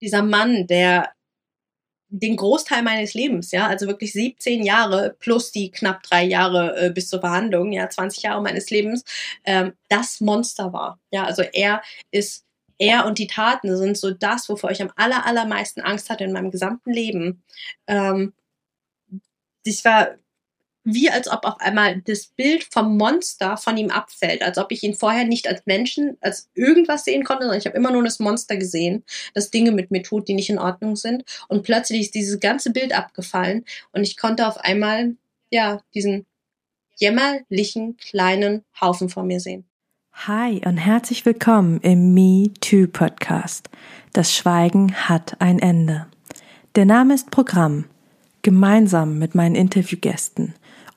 dieser Mann, der den Großteil meines Lebens, ja, also wirklich 17 Jahre plus die knapp drei Jahre äh, bis zur Verhandlung, ja, 20 Jahre meines Lebens, ähm, das Monster war. Ja, also er ist, er und die Taten sind so das, wovor ich am aller, allermeisten Angst hatte in meinem gesamten Leben. Ähm, das war wie als ob auf einmal das Bild vom Monster von ihm abfällt, als ob ich ihn vorher nicht als Menschen, als irgendwas sehen konnte, sondern ich habe immer nur das Monster gesehen, das Dinge mit mir tut, die nicht in Ordnung sind. Und plötzlich ist dieses ganze Bild abgefallen und ich konnte auf einmal, ja, diesen jämmerlichen kleinen Haufen vor mir sehen. Hi und herzlich willkommen im Me Too Podcast. Das Schweigen hat ein Ende. Der Name ist Programm. Gemeinsam mit meinen Interviewgästen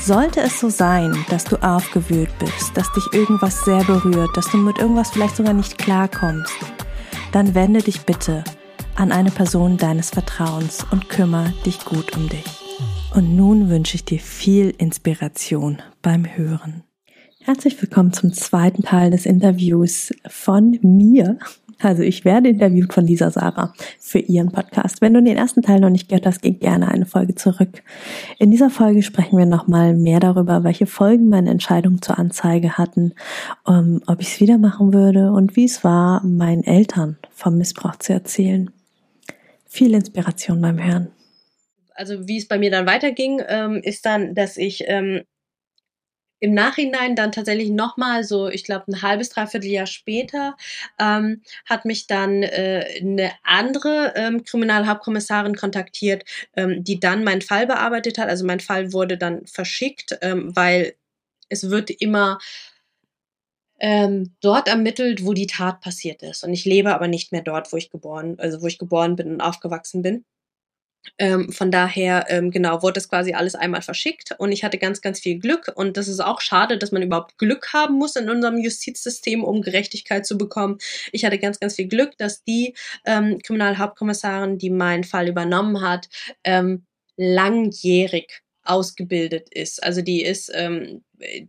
Sollte es so sein, dass du aufgewühlt bist, dass dich irgendwas sehr berührt, dass du mit irgendwas vielleicht sogar nicht klarkommst, dann wende dich bitte an eine Person deines Vertrauens und kümmere dich gut um dich. Und nun wünsche ich dir viel Inspiration beim Hören. Herzlich willkommen zum zweiten Teil des Interviews von mir also ich werde interviewt von Lisa Sarah für ihren Podcast. Wenn du den ersten Teil noch nicht gehört hast, geh gerne eine Folge zurück. In dieser Folge sprechen wir nochmal mehr darüber, welche Folgen meine Entscheidung zur Anzeige hatten, um, ähm, ob ich es wieder machen würde und wie es war, meinen Eltern vom Missbrauch zu erzählen. Viel Inspiration beim Hören. Also wie es bei mir dann weiterging, ähm, ist dann, dass ich ähm, im Nachhinein dann tatsächlich nochmal so, ich glaube, ein halbes, dreiviertel Jahr später, ähm, hat mich dann äh, eine andere ähm, Kriminalhauptkommissarin kontaktiert, ähm, die dann meinen Fall bearbeitet hat. Also mein Fall wurde dann verschickt, ähm, weil es wird immer ähm, dort ermittelt, wo die Tat passiert ist. Und ich lebe aber nicht mehr dort, wo ich geboren, also wo ich geboren bin und aufgewachsen bin. Ähm, von daher, ähm, genau, wurde das quasi alles einmal verschickt und ich hatte ganz, ganz viel Glück und das ist auch schade, dass man überhaupt Glück haben muss in unserem Justizsystem, um Gerechtigkeit zu bekommen. Ich hatte ganz, ganz viel Glück, dass die ähm, Kriminalhauptkommissarin, die meinen Fall übernommen hat, ähm, langjährig ausgebildet ist. Also die ist, ähm,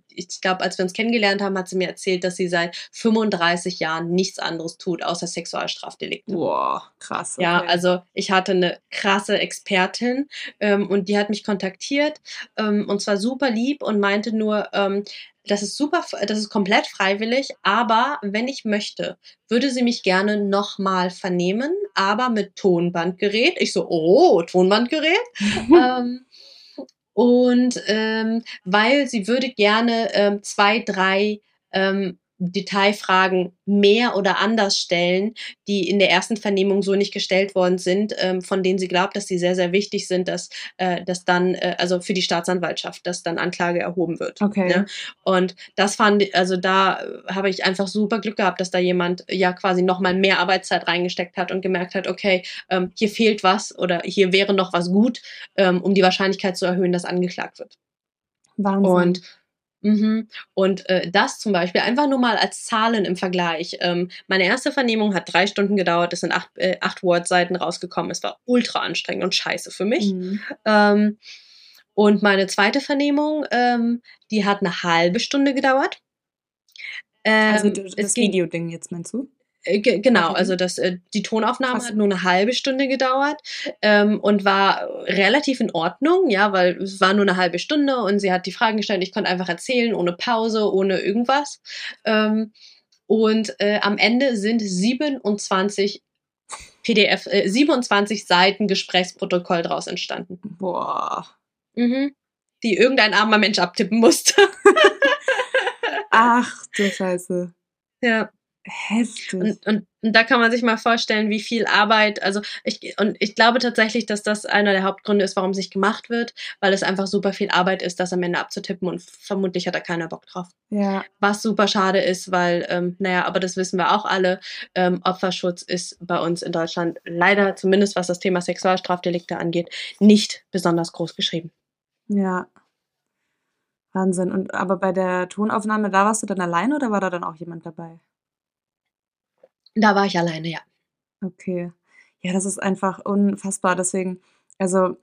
ich glaube, als wir uns kennengelernt haben, hat sie mir erzählt, dass sie seit 35 Jahren nichts anderes tut, außer Sexualstrafdelikte. Boah, krass. Okay. Ja, also ich hatte eine krasse Expertin ähm, und die hat mich kontaktiert ähm, und zwar super lieb und meinte nur, ähm, das ist super, das ist komplett freiwillig, aber wenn ich möchte, würde sie mich gerne nochmal vernehmen, aber mit Tonbandgerät. Ich so, oh, Tonbandgerät. ähm, und ähm, weil sie würde gerne ähm, zwei, drei ähm, Detailfragen mehr oder anders stellen, die in der ersten Vernehmung so nicht gestellt worden sind, ähm, von denen sie glaubt, dass sie sehr, sehr wichtig sind, dass, äh, dass dann, äh, also für die Staatsanwaltschaft, dass dann Anklage erhoben wird. Okay. Ne? Und das fand, also da habe ich einfach super Glück gehabt, dass da jemand ja quasi nochmal mehr Arbeitszeit reingesteckt hat und gemerkt hat, okay, ähm, hier fehlt was oder hier wäre noch was gut, ähm, um die Wahrscheinlichkeit zu erhöhen, dass angeklagt wird. Wahnsinn. Und Mhm. Und äh, das zum Beispiel einfach nur mal als Zahlen im Vergleich. Ähm, meine erste Vernehmung hat drei Stunden gedauert, es sind acht, äh, acht Word-Seiten rausgekommen. Es war ultra anstrengend und scheiße für mich. Mhm. Ähm, und meine zweite Vernehmung, ähm, die hat eine halbe Stunde gedauert. also ähm, das Videoding jetzt meinst du? Äh, genau, also das, äh, die Tonaufnahme Krass. hat nur eine halbe Stunde gedauert ähm, und war relativ in Ordnung, ja, weil es war nur eine halbe Stunde und sie hat die Fragen gestellt, ich konnte einfach erzählen, ohne Pause, ohne irgendwas. Ähm, und äh, am Ende sind 27 PDF, äh, 27 Seiten Gesprächsprotokoll draus entstanden. Boah. Mhm. Die irgendein armer Mensch abtippen musste. Ach, du Scheiße. Ja. Heftig. Und, und, und da kann man sich mal vorstellen, wie viel Arbeit, also ich, und ich glaube tatsächlich, dass das einer der Hauptgründe ist, warum es nicht gemacht wird, weil es einfach super viel Arbeit ist, das am Ende abzutippen und vermutlich hat da keiner Bock drauf. Ja. Was super schade ist, weil, ähm, naja, aber das wissen wir auch alle, ähm, Opferschutz ist bei uns in Deutschland leider, zumindest was das Thema Sexualstrafdelikte angeht, nicht besonders groß geschrieben. Ja. Wahnsinn. Und aber bei der Tonaufnahme, da warst du dann alleine oder war da dann auch jemand dabei? Da war ich alleine, ja. Okay. Ja, das ist einfach unfassbar. Deswegen, also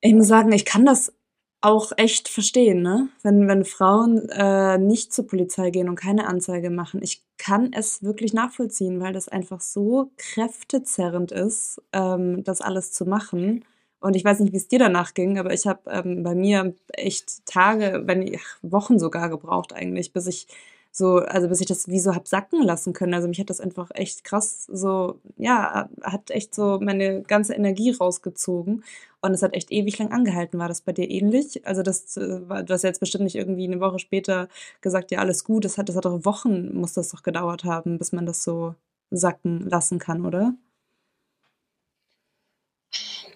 ich muss sagen, ich kann das auch echt verstehen, ne? Wenn, wenn Frauen äh, nicht zur Polizei gehen und keine Anzeige machen. Ich kann es wirklich nachvollziehen, weil das einfach so kräftezerrend ist, ähm, das alles zu machen. Und ich weiß nicht, wie es dir danach ging, aber ich habe ähm, bei mir echt Tage, wenn ich, Wochen sogar gebraucht eigentlich, bis ich so, also bis ich das wie so hab sacken lassen können. Also mich hat das einfach echt krass so, ja, hat echt so meine ganze Energie rausgezogen. Und es hat echt ewig lang angehalten. War das bei dir ähnlich? Also das, äh, du hast jetzt bestimmt nicht irgendwie eine Woche später gesagt, ja, alles gut. Das hat, das hat doch Wochen, muss das doch gedauert haben, bis man das so sacken lassen kann, oder?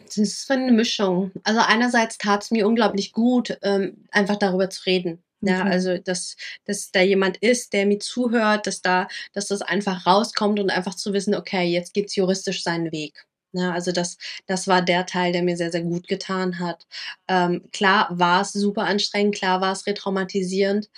Das ist eine Mischung. Also einerseits tat es mir unglaublich gut, ähm, einfach darüber zu reden. Ja, okay. also dass, dass da jemand ist, der mir zuhört, dass da, dass das einfach rauskommt und einfach zu wissen, okay, jetzt geht's juristisch seinen Weg. Ja, also das, das war der Teil, der mir sehr, sehr gut getan hat. Ähm, klar war es super anstrengend, klar war es retraumatisierend.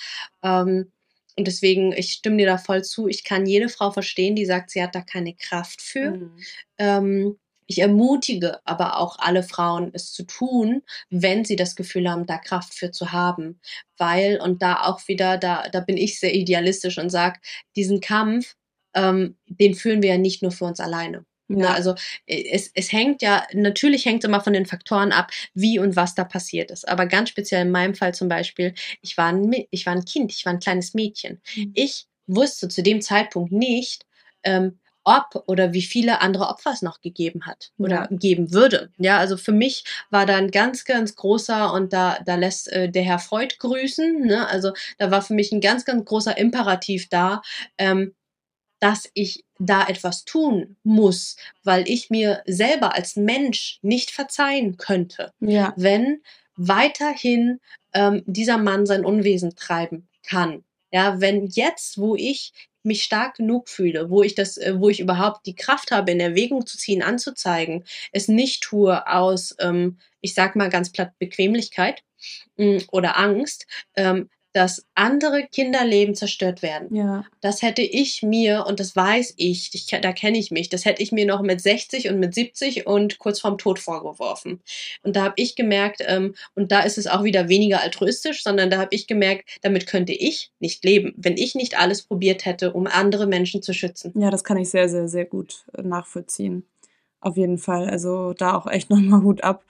Ähm, und deswegen, ich stimme dir da voll zu. Ich kann jede Frau verstehen, die sagt, sie hat da keine Kraft für. Mhm. Ähm, ich ermutige aber auch alle Frauen, es zu tun, wenn sie das Gefühl haben, da Kraft für zu haben. Weil, und da auch wieder, da, da bin ich sehr idealistisch und sage, diesen Kampf, ähm, den führen wir ja nicht nur für uns alleine. Ja. Ne, also äh, es, es hängt ja, natürlich hängt es immer von den Faktoren ab, wie und was da passiert ist. Aber ganz speziell in meinem Fall zum Beispiel, ich war ein, ich war ein Kind, ich war ein kleines Mädchen. Mhm. Ich wusste zu dem Zeitpunkt nicht, ähm, ob oder wie viele andere Opfer es noch gegeben hat oder ja. geben würde. Ja, also für mich war da ein ganz, ganz großer und da, da lässt äh, der Herr Freud grüßen. Ne? Also da war für mich ein ganz, ganz großer Imperativ da, ähm, dass ich da etwas tun muss, weil ich mir selber als Mensch nicht verzeihen könnte, ja. wenn weiterhin ähm, dieser Mann sein Unwesen treiben kann. Ja, wenn jetzt, wo ich mich stark genug fühle, wo ich das, äh, wo ich überhaupt die Kraft habe, in Erwägung zu ziehen, anzuzeigen, es nicht tue aus, ähm, ich sag mal ganz platt Bequemlichkeit mm, oder Angst, ähm, dass andere Kinderleben zerstört werden. Ja. Das hätte ich mir, und das weiß ich, ich da kenne ich mich, das hätte ich mir noch mit 60 und mit 70 und kurz vorm Tod vorgeworfen. Und da habe ich gemerkt, ähm, und da ist es auch wieder weniger altruistisch, sondern da habe ich gemerkt, damit könnte ich nicht leben, wenn ich nicht alles probiert hätte, um andere Menschen zu schützen. Ja, das kann ich sehr, sehr, sehr gut äh, nachvollziehen. Auf jeden Fall. Also da auch echt nochmal Hut ab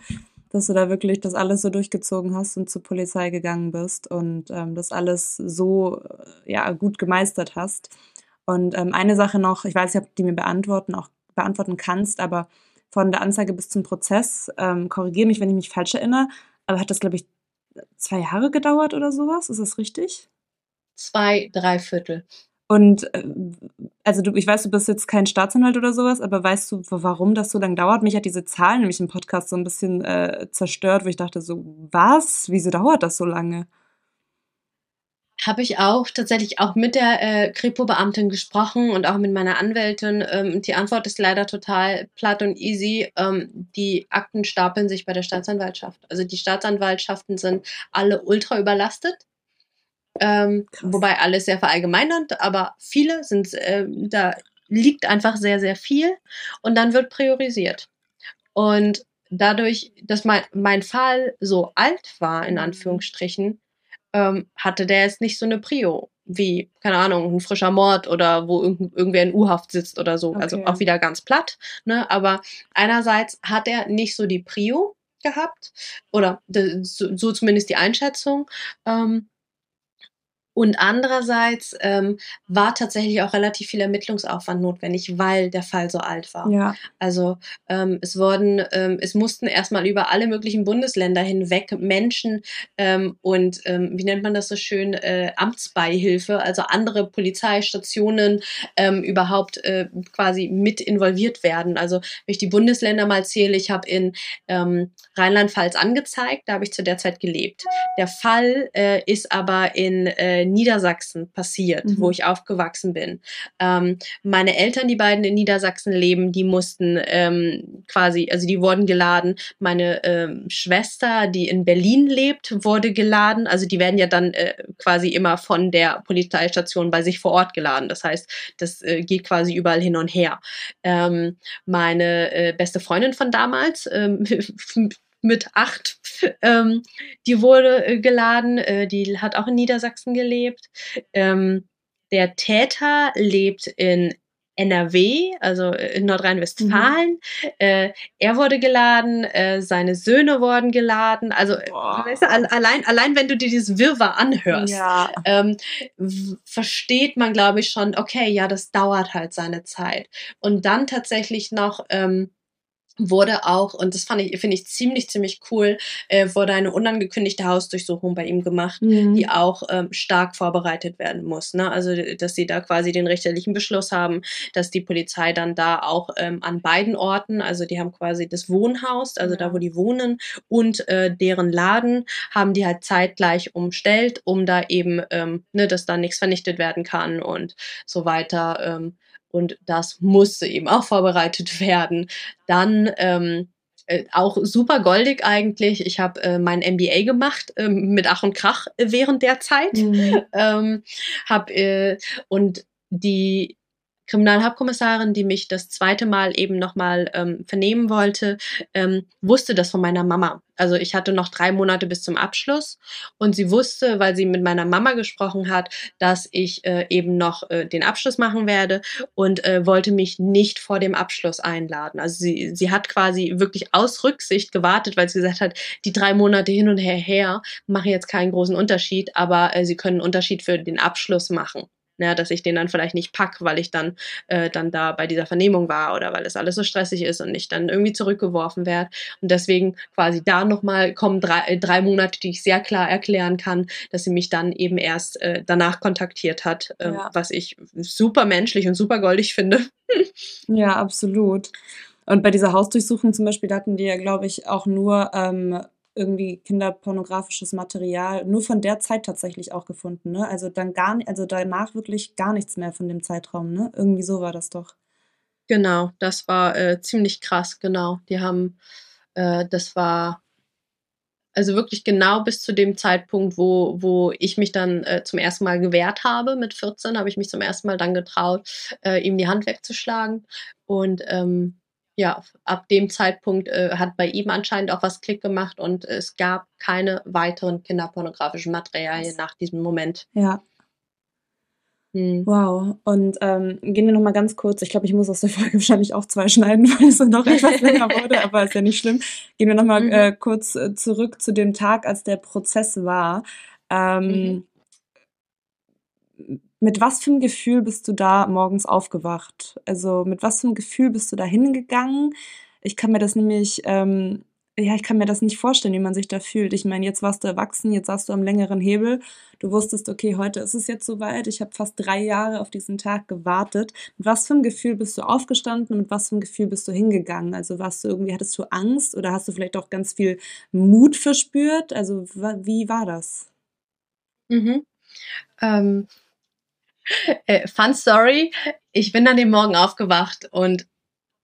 dass du da wirklich das alles so durchgezogen hast und zur Polizei gegangen bist und ähm, das alles so äh, ja, gut gemeistert hast. Und ähm, eine Sache noch, ich weiß nicht, ob du die mir beantworten, auch beantworten kannst, aber von der Anzeige bis zum Prozess, ähm, korrigiere mich, wenn ich mich falsch erinnere, aber hat das, glaube ich, zwei Jahre gedauert oder sowas? Ist das richtig? Zwei, drei Viertel. Und äh, also du, ich weiß, du bist jetzt kein Staatsanwalt oder sowas, aber weißt du, warum das so lange dauert? Mich hat diese Zahl nämlich im Podcast so ein bisschen äh, zerstört, wo ich dachte so, was? Wieso dauert das so lange? Habe ich auch tatsächlich auch mit der äh, Kripo-Beamtin gesprochen und auch mit meiner Anwältin. Ähm, die Antwort ist leider total platt und easy. Ähm, die Akten stapeln sich bei der Staatsanwaltschaft. Also die Staatsanwaltschaften sind alle ultra überlastet. Ähm, wobei alles sehr verallgemeinernd, aber viele sind, äh, da liegt einfach sehr, sehr viel und dann wird priorisiert. Und dadurch, dass mein, mein Fall so alt war, in mhm. Anführungsstrichen, ähm, hatte der jetzt nicht so eine Prio wie, keine Ahnung, ein frischer Mord oder wo irgend, irgendwer in U-Haft sitzt oder so. Also okay. Also auch wieder ganz platt. Ne? Aber einerseits hat er nicht so die Prio gehabt oder so, so zumindest die Einschätzung. Ähm, Und andererseits ähm, war tatsächlich auch relativ viel Ermittlungsaufwand notwendig, weil der Fall so alt war. Ja. Also ähm, es wurden, ähm, es mussten erstmal über alle möglichen Bundesländer hinweg Menschen ähm, und ähm, wie nennt man das so schön, äh, Amtsbeihilfe, also andere Polizeistationen ähm, überhaupt äh, quasi mit involviert werden. Also wenn ich die Bundesländer mal zähle, ich habe in ähm, Rheinland-Pfalz angezeigt, da habe ich zu der Zeit gelebt. Der Fall äh, ist aber in äh, Niedersachsen passiert, mhm. wo ich aufgewachsen bin. Ähm, meine Eltern, die beiden in Niedersachsen leben, die mussten ähm, quasi, also die wurden geladen. Meine ähm, Schwester, die in Berlin lebt, wurde geladen. Also die werden ja dann äh, quasi immer von der Polizeistation bei sich vor Ort geladen. Das heißt, das äh, geht quasi überall hin und her. Ähm, meine äh, beste Freundin von damals, ähm, mit acht. Ähm, die wurde äh, geladen, äh, die hat auch in Niedersachsen gelebt. Ähm, der Täter lebt in NRW, also in Nordrhein-Westfalen. Mhm. Äh, er wurde geladen, äh, seine Söhne wurden geladen. Also weißt du, allein, allein wenn du dir dieses Wirrwarr anhörst, ja. ähm, versteht man, glaube ich, schon, okay, ja, das dauert halt seine Zeit. Und dann tatsächlich noch ähm, wurde auch, und das fand ich, finde ich ziemlich, ziemlich cool, äh, wurde eine unangekündigte Hausdurchsuchung bei ihm gemacht, mhm. die auch ähm, stark vorbereitet werden muss. Ne? Also, dass sie da quasi den richterlichen Beschluss haben, dass die Polizei dann da auch ähm, an beiden Orten, also die haben quasi das Wohnhaus, also da, wo die wohnen, und äh, deren Laden, haben die halt zeitgleich umstellt, um da eben, ähm, ne, dass da nichts vernichtet werden kann und so weiter. Ähm, und das musste eben auch vorbereitet werden. Dann ähm, äh, auch super goldig eigentlich. Ich habe äh, mein MBA gemacht äh, mit Ach und Krach während der Zeit. Mhm. Ähm, hab, äh, und die Kriminalhauptkommissarin, die mich das zweite Mal eben nochmal ähm, vernehmen wollte, ähm, wusste das von meiner Mama. Also ich hatte noch drei Monate bis zum Abschluss und sie wusste, weil sie mit meiner Mama gesprochen hat, dass ich äh, eben noch äh, den Abschluss machen werde und äh, wollte mich nicht vor dem Abschluss einladen. Also sie, sie hat quasi wirklich aus Rücksicht gewartet, weil sie gesagt hat, die drei Monate hin und her, her machen jetzt keinen großen Unterschied, aber äh, sie können einen Unterschied für den Abschluss machen ne, dass ich den dann vielleicht nicht pack, weil ich dann, äh, dann da bei dieser Vernehmung war oder weil es alles so stressig ist und ich dann irgendwie zurückgeworfen werde. Und deswegen quasi da nochmal kommen drei, äh, drei Monate, die ich sehr klar erklären kann, dass sie mich dann eben erst äh, danach kontaktiert hat, äh, ja. was ich super menschlich und super goldig finde. ja, absolut. Und bei dieser Hausdurchsuchung zum Beispiel, da hatten die ja, glaube ich, auch nur ähm, irgendwie kinderpornografisches Material nur von der Zeit tatsächlich auch gefunden, ne? Also dann gar also danach wirklich gar nichts mehr von dem Zeitraum, ne? Irgendwie so war das doch. Genau, das war äh, ziemlich krass, genau. Die haben, äh, das war also wirklich genau bis zu dem Zeitpunkt, wo, wo ich mich dann äh, zum ersten Mal gewehrt habe. Mit 14 habe ich mich zum ersten Mal dann getraut, äh, ihm die Hand wegzuschlagen. Und ähm, ja, ab dem Zeitpunkt äh, hat bei ihm anscheinend auch was Klick gemacht und es gab keine weiteren kinderpornografischen Materialien nach diesem Moment. Ja. Hm. Wow. Und ähm, gehen wir noch mal ganz kurz. Ich glaube, ich muss aus der Folge wahrscheinlich auch zwei schneiden, weil es noch etwas länger wurde, aber ist ja nicht schlimm. Gehen wir noch mal mhm. äh, kurz äh, zurück zu dem Tag, als der Prozess war. Ähm, mhm mit was für einem Gefühl bist du da morgens aufgewacht? Also mit was für einem Gefühl bist du da hingegangen? Ich kann mir das nämlich, ähm, ja, ich kann mir das nicht vorstellen, wie man sich da fühlt. Ich meine, jetzt warst du erwachsen, jetzt saßt du am längeren Hebel. Du wusstest, okay, heute ist es jetzt soweit. Ich habe fast drei Jahre auf diesen Tag gewartet. Mit was für einem Gefühl bist du aufgestanden und mit was für einem Gefühl bist du hingegangen? Also warst du irgendwie, hattest du Angst oder hast du vielleicht auch ganz viel Mut verspürt? Also wie war das? Mhm. Ähm, äh, Fun Story. Ich bin an dem Morgen aufgewacht und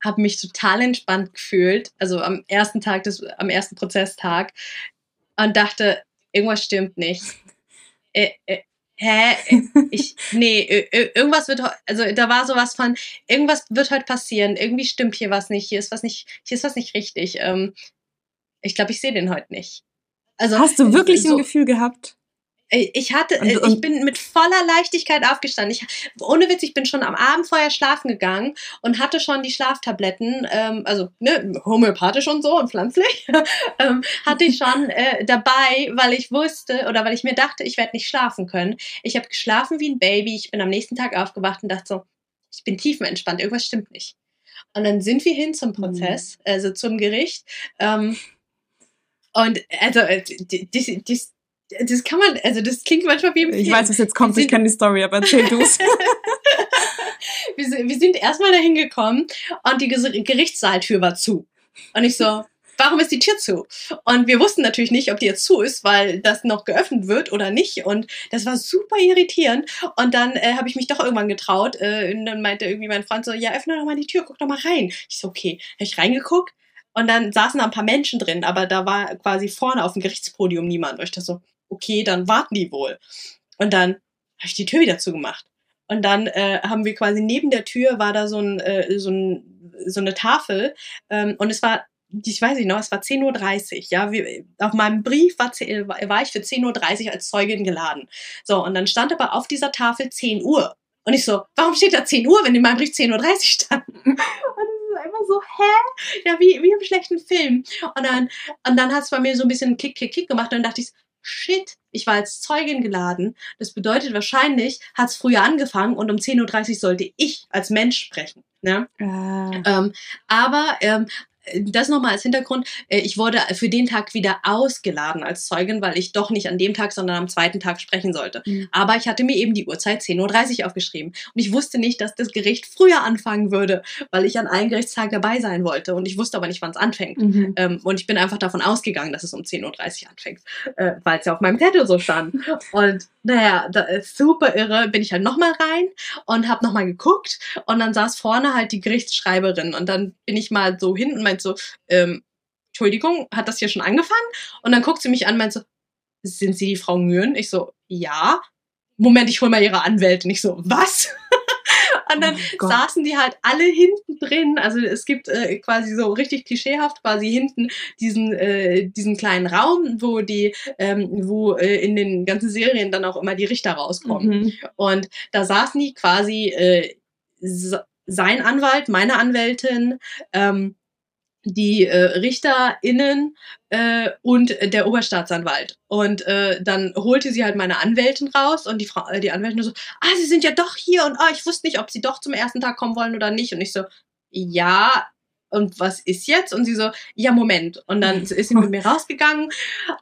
habe mich total entspannt gefühlt. Also am ersten Tag des, am ersten Prozesstag und dachte, irgendwas stimmt nicht. Äh, äh, hä? Ich, nee, irgendwas wird, also da war sowas von, irgendwas wird heute passieren. Irgendwie stimmt hier was nicht. Hier ist was nicht, hier ist was nicht richtig. Ähm, ich glaube, ich sehe den heute nicht. Also, Hast du wirklich so, ein Gefühl gehabt? Ich hatte, und, und ich bin mit voller Leichtigkeit aufgestanden. Ich, ohne Witz, ich bin schon am Abend vorher schlafen gegangen und hatte schon die Schlaftabletten, ähm, also ne, homöopathisch und so und pflanzlich, ähm, hatte ich schon äh, dabei, weil ich wusste oder weil ich mir dachte, ich werde nicht schlafen können. Ich habe geschlafen wie ein Baby. Ich bin am nächsten Tag aufgewacht und dachte so, ich bin tiefenentspannt, irgendwas stimmt nicht. Und dann sind wir hin zum mhm. Prozess, mhm. also zum Gericht. Ähm, und also äh, das, das, das kann man, also das klingt manchmal wie im Film. Ich weiß, was jetzt kommt, ich kenne die Story, aber erzähl du es. wir, sind, wir sind erstmal dahin gekommen und die Gerichtssaaltür war zu. Und ich so, warum ist die Tür zu? Und wir wussten natürlich nicht, ob die jetzt zu ist, weil das noch geöffnet wird oder nicht. Und das war super irritierend. Und dann äh, habe ich mich doch irgendwann getraut. Äh, und dann meinte irgendwie mein Freund so, ja, öffne doch mal die Tür, guck doch mal rein. Ich so, okay. Habe ich reingeguckt und dann saßen da ein paar Menschen drin, aber da war quasi vorne auf dem Gerichtspodium niemand. Und ich dachte so, okay, dann warten die wohl. Und dann habe ich die Tür wieder zugemacht. Und dann äh, haben wir quasi neben der Tür war da so, ein, äh, so, ein, so eine Tafel ähm, und es war ich weiß nicht noch, es war 10.30 Uhr, ja, wie, auf meinem Brief war, war ich für 10.30 Uhr als Zeugin geladen. So, und dann stand aber auf dieser Tafel 10 Uhr. Und ich so, warum steht da 10 Uhr, wenn in meinem Brief 10.30 Uhr stand? Und es ist einfach so, hä? Ja, wie, wie im schlechten Film. Und dann, und dann hat es bei mir so ein bisschen Kick, Kick, Kick gemacht und dann dachte ich, shit, ich war als Zeugin geladen. Das bedeutet wahrscheinlich, hat es früher angefangen und um 10.30 Uhr sollte ich als Mensch sprechen. Ne? Ah. Ähm, aber ähm, das nochmal als Hintergrund. Äh, ich wurde für den Tag wieder ausgeladen als Zeugin, weil ich doch nicht an dem Tag, sondern am zweiten Tag sprechen sollte. Mhm. Aber ich hatte mir eben die Uhrzeit 10.30 Uhr aufgeschrieben. Und ich wusste nicht, dass das Gericht früher anfangen würde, weil ich an allen Gerichtstagen dabei sein wollte. Und ich wusste aber nicht, wann es anfängt. Mhm. Ähm, und ich bin einfach davon ausgegangen, dass es um 10.30 Uhr anfängt, äh, weil es ja auf meinem Zettel so stand. Und naja, da ist super irre, bin ich halt nochmal rein und habe nochmal geguckt. Und dann saß vorne halt die Gerichtsschreiberin. Und dann bin ich mal so hinten meint so, ähm, Entschuldigung, hat das hier schon angefangen? Und dann guckt sie mich an, meint so, sind Sie die Frau Nguyen? Ich so, ja. Moment, ich hol mal Ihre Anwältin. Ich so, was? Und dann oh saßen die halt alle hinten drin. Also es gibt äh, quasi so richtig klischeehaft quasi hinten diesen, äh, diesen kleinen Raum, wo die, ähm, wo äh, in den ganzen Serien dann auch immer die Richter rauskommen. Mhm. Und da saßen die quasi äh, sein Anwalt, meine Anwältin, ähm, die äh, RichterInnen äh, und der Oberstaatsanwalt. Und äh, dann holte sie halt meine Anwältin raus und die Frau, äh, die Anwältin so, ah, sie sind ja doch hier und ah, ich wusste nicht, ob sie doch zum ersten Tag kommen wollen oder nicht. Und ich so, ja, und was ist jetzt? Und sie so, ja, Moment. Und dann ist sie mit mir rausgegangen.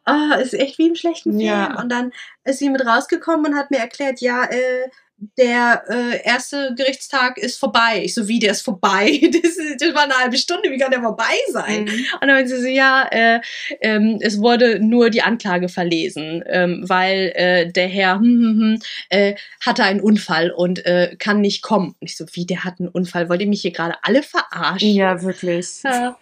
Ah, ist echt wie im schlechten Film. Ja. Und dann ist sie mit rausgekommen und hat mir erklärt, ja, äh, der äh, erste Gerichtstag ist vorbei. Ich so, wie, der ist vorbei? Das, das war eine halbe Stunde, wie kann der vorbei sein? Mhm. Und dann meinte sie so, ja, äh, ähm, es wurde nur die Anklage verlesen, ähm, weil äh, der Herr hm, hm, hm, äh, hatte einen Unfall und äh, kann nicht kommen. Und ich so, wie, der hat einen Unfall? Wollt ihr mich hier gerade alle verarschen? Ja, wirklich. Ja.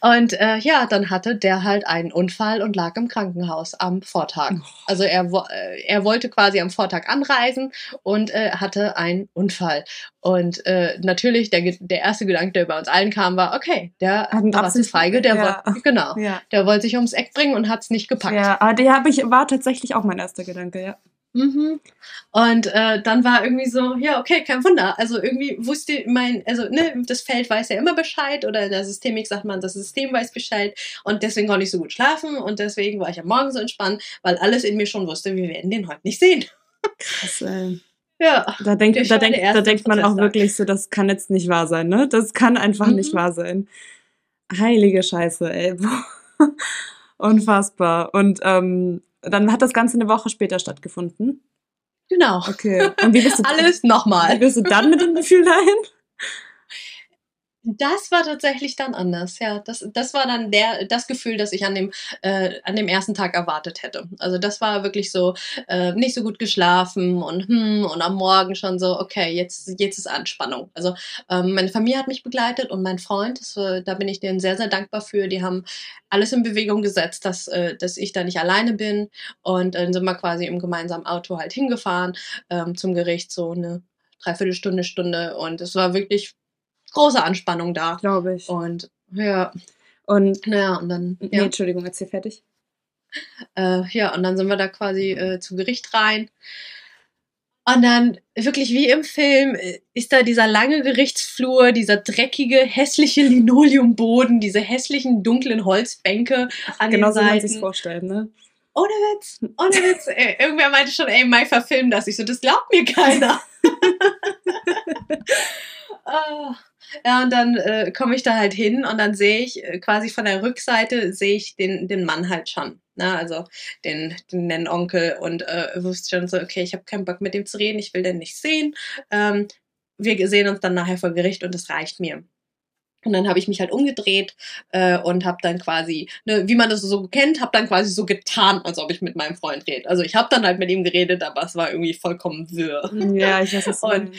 Und äh, ja, dann hatte der halt einen Unfall und lag im Krankenhaus am Vortag. Oh. Also er, äh, er wollte quasi am Vortag anreisen und äh, hatte einen Unfall. Und äh, natürlich, der, der erste Gedanke, der bei uns allen kam, war, okay, der ist feige, der ja. wollte, genau, ja. der wollte sich ums Eck bringen und hat es nicht gepackt. Ja, aber der hab ich, war tatsächlich auch mein erster Gedanke, ja. Mhm. Und äh, dann war irgendwie so, ja, okay, kein Wunder. Also irgendwie wusste mein, also ne, das Feld weiß ja immer Bescheid oder der Systemik sagt man, das System weiß Bescheid und deswegen konnte ich so gut schlafen und deswegen war ich am Morgen so entspannt, weil alles in mir schon wusste, wir werden den heute nicht sehen. Krass, ey. Ja. Da denkt, da denkt, da denkt man auch wirklich so, das kann jetzt nicht wahr sein, ne? Das kann einfach mhm. nicht wahr sein. Heilige Scheiße, ey. Unfassbar. Und ähm, dann hat das Ganze eine Woche später stattgefunden. Genau. Okay. Und wie bist du alles nochmal? Wie bist du dann mit dem Gefühl dahin? Das war tatsächlich dann anders, ja. Das, das war dann der, das Gefühl, das ich an dem, äh, an dem ersten Tag erwartet hätte. Also das war wirklich so, äh, nicht so gut geschlafen und hm, und am Morgen schon so, okay, jetzt, jetzt ist Anspannung. Also ähm, meine Familie hat mich begleitet und mein Freund, das, äh, da bin ich denen sehr, sehr dankbar für. Die haben alles in Bewegung gesetzt, dass, äh, dass ich da nicht alleine bin. Und dann sind wir quasi im gemeinsamen Auto halt hingefahren ähm, zum Gericht, so eine Dreiviertelstunde, Stunde. Und es war wirklich große Anspannung da. Glaube ich. Und ja. Und naja, und dann. Ja. Nee, Entschuldigung, erzähl fertig. Äh, ja, und dann sind wir da quasi äh, zu Gericht rein. Und dann wirklich wie im Film äh, ist da dieser lange Gerichtsflur, dieser dreckige, hässliche Linoleumboden, diese hässlichen, dunklen Holzbänke an genau den so Seiten. man sich vorstellt, ne? Ohne Witz, ohne Witz. Ey, irgendwer meinte schon, ey, Mai verfilm das. Ich so, das glaubt mir keiner. oh. Ja, und dann äh, komme ich da halt hin und dann sehe ich äh, quasi von der Rückseite sehe ich den, den Mann halt schon. Ne? Also den, den Nennonkel und äh, wusste schon so, okay, ich habe keinen Bock mit dem zu reden, ich will den nicht sehen. Ähm, wir sehen uns dann nachher vor Gericht und es reicht mir. Und dann habe ich mich halt umgedreht äh, und habe dann quasi, ne, wie man das so kennt, habe dann quasi so getan, als ob ich mit meinem Freund rede. Also ich habe dann halt mit ihm geredet, aber es war irgendwie vollkommen wirr. Ja, ich weiß, du und,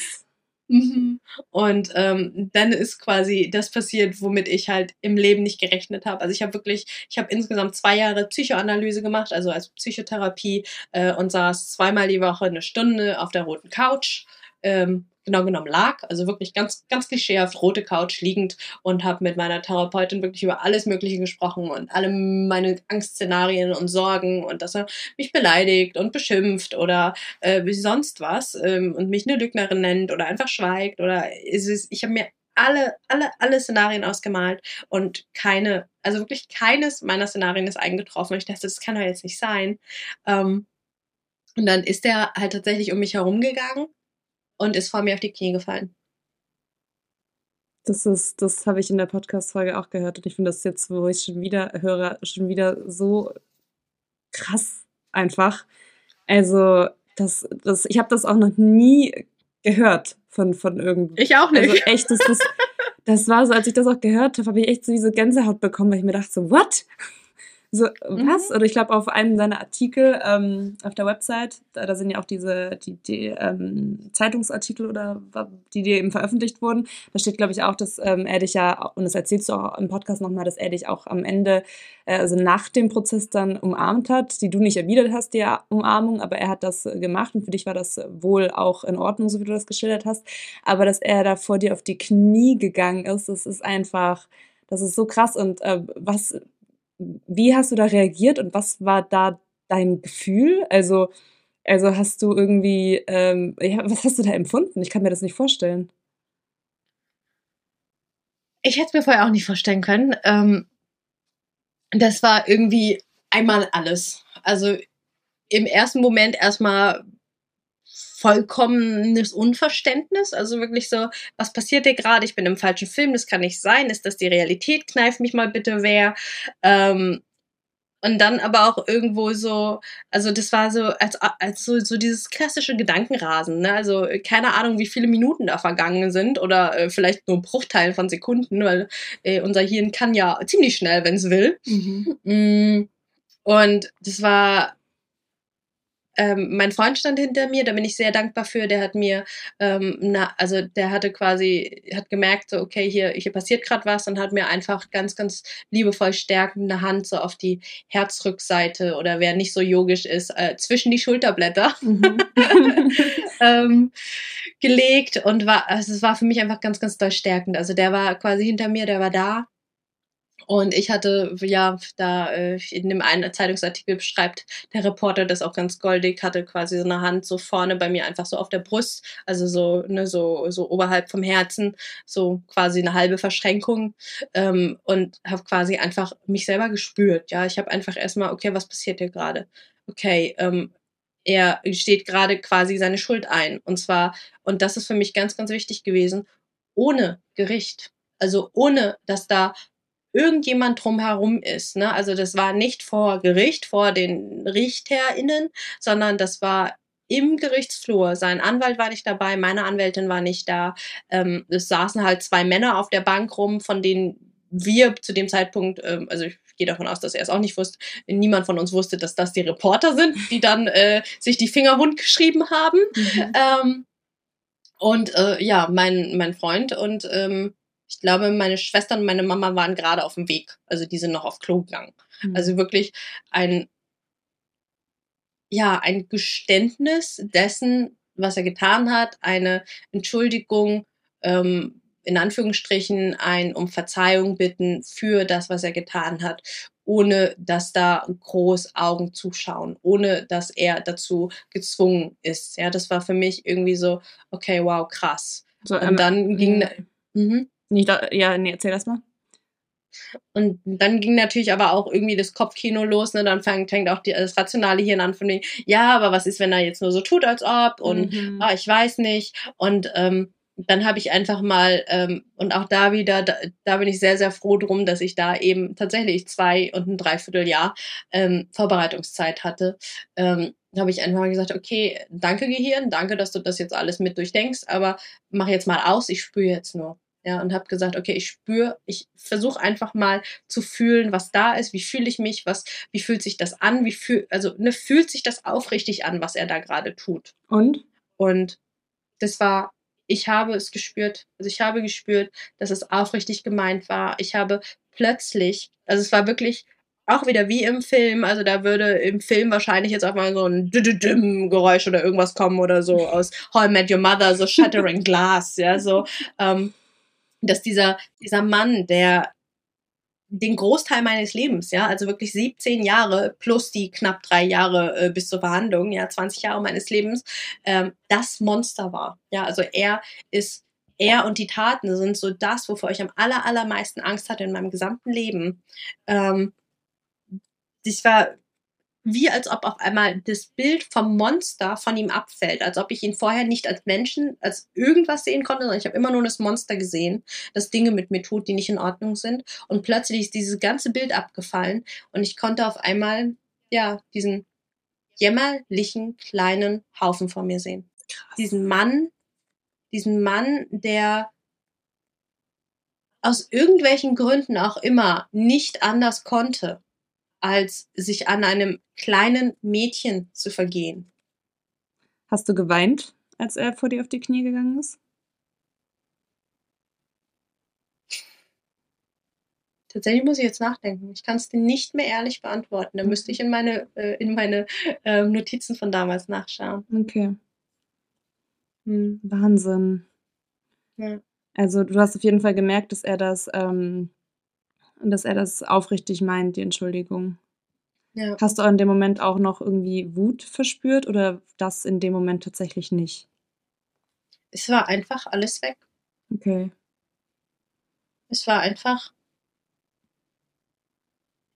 Mhm. Und ähm, dann ist quasi das passiert, womit ich halt im Leben nicht gerechnet habe. Also ich habe wirklich, ich habe insgesamt zwei Jahre Psychoanalyse gemacht, also als Psychotherapie äh, und saß zweimal die Woche eine Stunde auf der roten Couch. Ähm, genau genommen lag, also wirklich ganz, ganz klischeehaft rote Couch liegend und habe mit meiner Therapeutin wirklich über alles Mögliche gesprochen und alle meine Angstszenarien und Sorgen und dass er mich beleidigt und beschimpft oder äh, wie sonst was ähm, und mich eine Lügnerin nennt oder einfach schweigt oder ist es, ich habe mir alle, alle, alle Szenarien ausgemalt und keine, also wirklich keines meiner Szenarien ist eingetroffen. Und ich dachte, das kann doch jetzt nicht sein. Ähm, und dann ist er halt tatsächlich um mich herumgegangen und ist vor mir auf die Knie gefallen. Das ist, das habe ich in der Podcast-Folge auch gehört und ich finde das jetzt, wo ich schon wieder höre, schon wieder so krass einfach. Also, das, das, ich habe das auch noch nie gehört von, von irgendwo. Ich auch nicht. Also echt, das, das, das war so, als ich das auch gehört habe, habe ich echt so diese Gänsehaut bekommen, weil ich mir dachte so, what? So, was? Mhm. Oder ich glaube, auf einem seiner Artikel ähm, auf der Website, da, da, sind ja auch diese die, die ähm, Zeitungsartikel oder die dir eben veröffentlicht wurden. Da steht, glaube ich, auch, dass ähm, er dich ja, und das erzählst du auch im Podcast nochmal, dass er dich auch am Ende, äh, also nach dem Prozess dann umarmt hat, die du nicht erwidert hast, die Umarmung, aber er hat das gemacht und für dich war das wohl auch in Ordnung, so wie du das geschildert hast. Aber dass er da vor dir auf die Knie gegangen ist, das ist einfach, das ist so krass. Und äh, was wie hast du da reagiert und was war da dein Gefühl? Also, also hast du irgendwie, ähm, ja, was hast du da empfunden? Ich kann mir das nicht vorstellen. Ich hätte es mir vorher auch nicht vorstellen können. Ähm, das war irgendwie einmal alles. Also im ersten Moment erstmal vollkommenes Unverständnis. Also wirklich so, was passiert dir gerade? Ich bin im falschen Film, das kann nicht sein. Ist das die Realität? Kneif mich mal bitte wer. Ähm, und dann aber auch irgendwo so, also das war so, als, als so, so dieses klassische Gedankenrasen, ne? Also keine Ahnung, wie viele Minuten da vergangen sind oder äh, vielleicht nur Bruchteil von Sekunden, weil äh, unser Hirn kann ja ziemlich schnell, wenn es will. Mhm. Mm. Und das war ähm, mein Freund stand hinter mir, da bin ich sehr dankbar für. Der hat mir, ähm, na, also der hatte quasi, hat gemerkt, so, okay, hier, hier passiert gerade was und hat mir einfach ganz, ganz liebevoll stärkende Hand so auf die Herzrückseite oder wer nicht so yogisch ist, äh, zwischen die Schulterblätter mhm. ähm, gelegt und war, also es war für mich einfach ganz, ganz doll stärkend. Also der war quasi hinter mir, der war da und ich hatte, ja, da äh, in dem einen Zeitungsartikel beschreibt der Reporter das auch ganz goldig, hatte quasi so eine Hand so vorne bei mir einfach so auf der Brust, also so, ne, so, so oberhalb vom Herzen, so quasi eine halbe Verschränkung ähm, und habe quasi einfach mich selber gespürt. Ja, ich habe einfach erstmal, okay, was passiert hier gerade? Okay, ähm, er steht gerade quasi seine Schuld ein. Und zwar, und das ist für mich ganz, ganz wichtig gewesen, ohne Gericht. Also ohne, dass da irgendjemand drumherum ist. Ne? Also das war nicht vor Gericht, vor den RichterInnen, sondern das war im Gerichtsflur. Sein Anwalt war nicht dabei, meine Anwältin war nicht da. Ähm, es saßen halt zwei Männer auf der Bank rum, von denen wir zu dem Zeitpunkt, ähm, also ich gehe davon aus, dass er es auch nicht wusste, niemand von uns wusste, dass das die Reporter sind, die dann äh, sich die Finger wund geschrieben haben. Mhm. Ähm, und äh, ja, mein, mein Freund und ähm, ich glaube, meine Schwester und meine Mama waren gerade auf dem Weg. Also die sind noch auf Klo gegangen. Mhm. Also wirklich ein, ja, ein Geständnis dessen, was er getan hat, eine Entschuldigung, ähm, in Anführungsstrichen ein um Verzeihung bitten für das, was er getan hat. ohne dass da groß Augen zuschauen, ohne dass er dazu gezwungen ist. Ja, das war für mich irgendwie so, okay, wow, krass. So, und ähm, dann ging. Mhm. Nicht, ja, nee, erzähl das mal. Und dann ging natürlich aber auch irgendwie das Kopfkino los, ne? Dann fängt, fängt auch die, das rationale Hirn an von wegen, ja, aber was ist, wenn er jetzt nur so tut, als ob und mhm. ah, ich weiß nicht. Und ähm, dann habe ich einfach mal, ähm, und auch da wieder, da, da bin ich sehr, sehr froh drum, dass ich da eben tatsächlich zwei und ein Dreivierteljahr ähm, Vorbereitungszeit hatte. Ähm, habe ich einfach mal gesagt, okay, danke Gehirn, danke, dass du das jetzt alles mit durchdenkst, aber mach jetzt mal aus, ich spüre jetzt nur. Ja, und habe gesagt, okay, ich spüre, ich versuche einfach mal zu fühlen, was da ist, wie fühle ich mich, was, wie fühlt sich das an, wie fühl, also ne, fühlt sich das aufrichtig an, was er da gerade tut. Und? Und das war, ich habe es gespürt, also ich habe gespürt, dass es aufrichtig gemeint war. Ich habe plötzlich, also es war wirklich auch wieder wie im Film, also da würde im Film wahrscheinlich jetzt auch mal so ein Geräusch oder irgendwas kommen oder so aus How I Met Your Mother, so Shattering Glass, ja, so. Ähm, dass dieser, dieser Mann, der den Großteil meines Lebens, ja, also wirklich 17 Jahre plus die knapp drei Jahre äh, bis zur Verhandlung, ja, 20 Jahre meines Lebens, ähm, das Monster war. Ja, also er ist, er und die Taten sind so das, wovor ich am aller, allermeisten Angst hatte in meinem gesamten Leben. Ähm, ich war wie als ob auf einmal das Bild vom Monster von ihm abfällt, als ob ich ihn vorher nicht als Menschen, als irgendwas sehen konnte, sondern ich habe immer nur das Monster gesehen, das Dinge mit mir tut, die nicht in Ordnung sind. Und plötzlich ist dieses ganze Bild abgefallen und ich konnte auf einmal, ja, diesen jämmerlichen kleinen Haufen vor mir sehen. Krass. Diesen Mann, diesen Mann, der aus irgendwelchen Gründen auch immer nicht anders konnte als sich an einem kleinen Mädchen zu vergehen. Hast du geweint, als er vor dir auf die Knie gegangen ist? Tatsächlich muss ich jetzt nachdenken. Ich kann es dir nicht mehr ehrlich beantworten. Da müsste ich in meine, äh, in meine äh, Notizen von damals nachschauen. Okay. Hm. Wahnsinn. Ja. Also du hast auf jeden Fall gemerkt, dass er das ähm, und dass er das aufrichtig meint, die Entschuldigung. Ja. Hast du in dem Moment auch noch irgendwie Wut verspürt oder das in dem Moment tatsächlich nicht? Es war einfach alles weg. Okay. Es war einfach.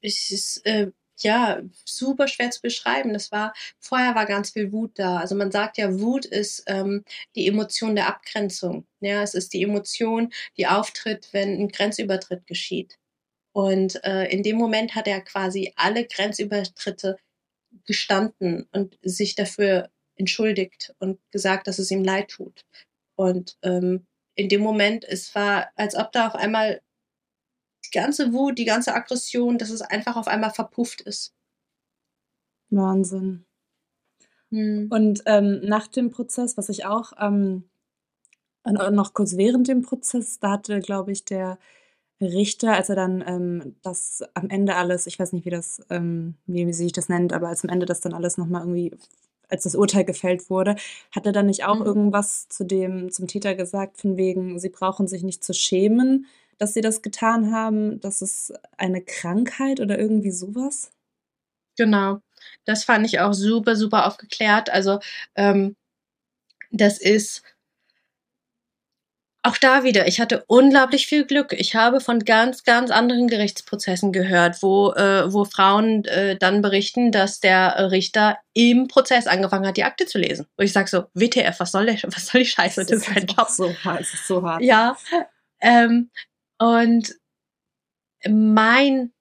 Es ist, äh, ja, super schwer zu beschreiben. Das war, vorher war ganz viel Wut da. Also man sagt ja, Wut ist ähm, die Emotion der Abgrenzung. Ja, es ist die Emotion, die auftritt, wenn ein Grenzübertritt geschieht. Und äh, in dem Moment hat er quasi alle Grenzübertritte gestanden und sich dafür entschuldigt und gesagt, dass es ihm leid tut. Und ähm, in dem Moment, es war, als ob da auf einmal die ganze Wut, die ganze Aggression, dass es einfach auf einmal verpufft ist. Wahnsinn. Hm. Und ähm, nach dem Prozess, was ich auch ähm, noch kurz während dem Prozess, da hatte, glaube ich, der Richter, als er dann ähm, das am Ende alles, ich weiß nicht, wie das, ähm, wie, wie sich das nennt, aber als am Ende das dann alles nochmal irgendwie, als das Urteil gefällt wurde, hat er dann nicht auch mhm. irgendwas zu dem, zum Täter gesagt, von wegen, sie brauchen sich nicht zu schämen, dass sie das getan haben, das ist eine Krankheit oder irgendwie sowas? Genau. Das fand ich auch super, super aufgeklärt. Also, ähm, das ist auch da wieder, ich hatte unglaublich viel Glück. Ich habe von ganz, ganz anderen Gerichtsprozessen gehört, wo, äh, wo Frauen äh, dann berichten, dass der Richter im Prozess angefangen hat, die Akte zu lesen. Und ich sage so, WTF, was soll, der, was soll die Scheiße? Das, das ist mein Job. So hart, es ist so hart. Ja. Ähm, und mein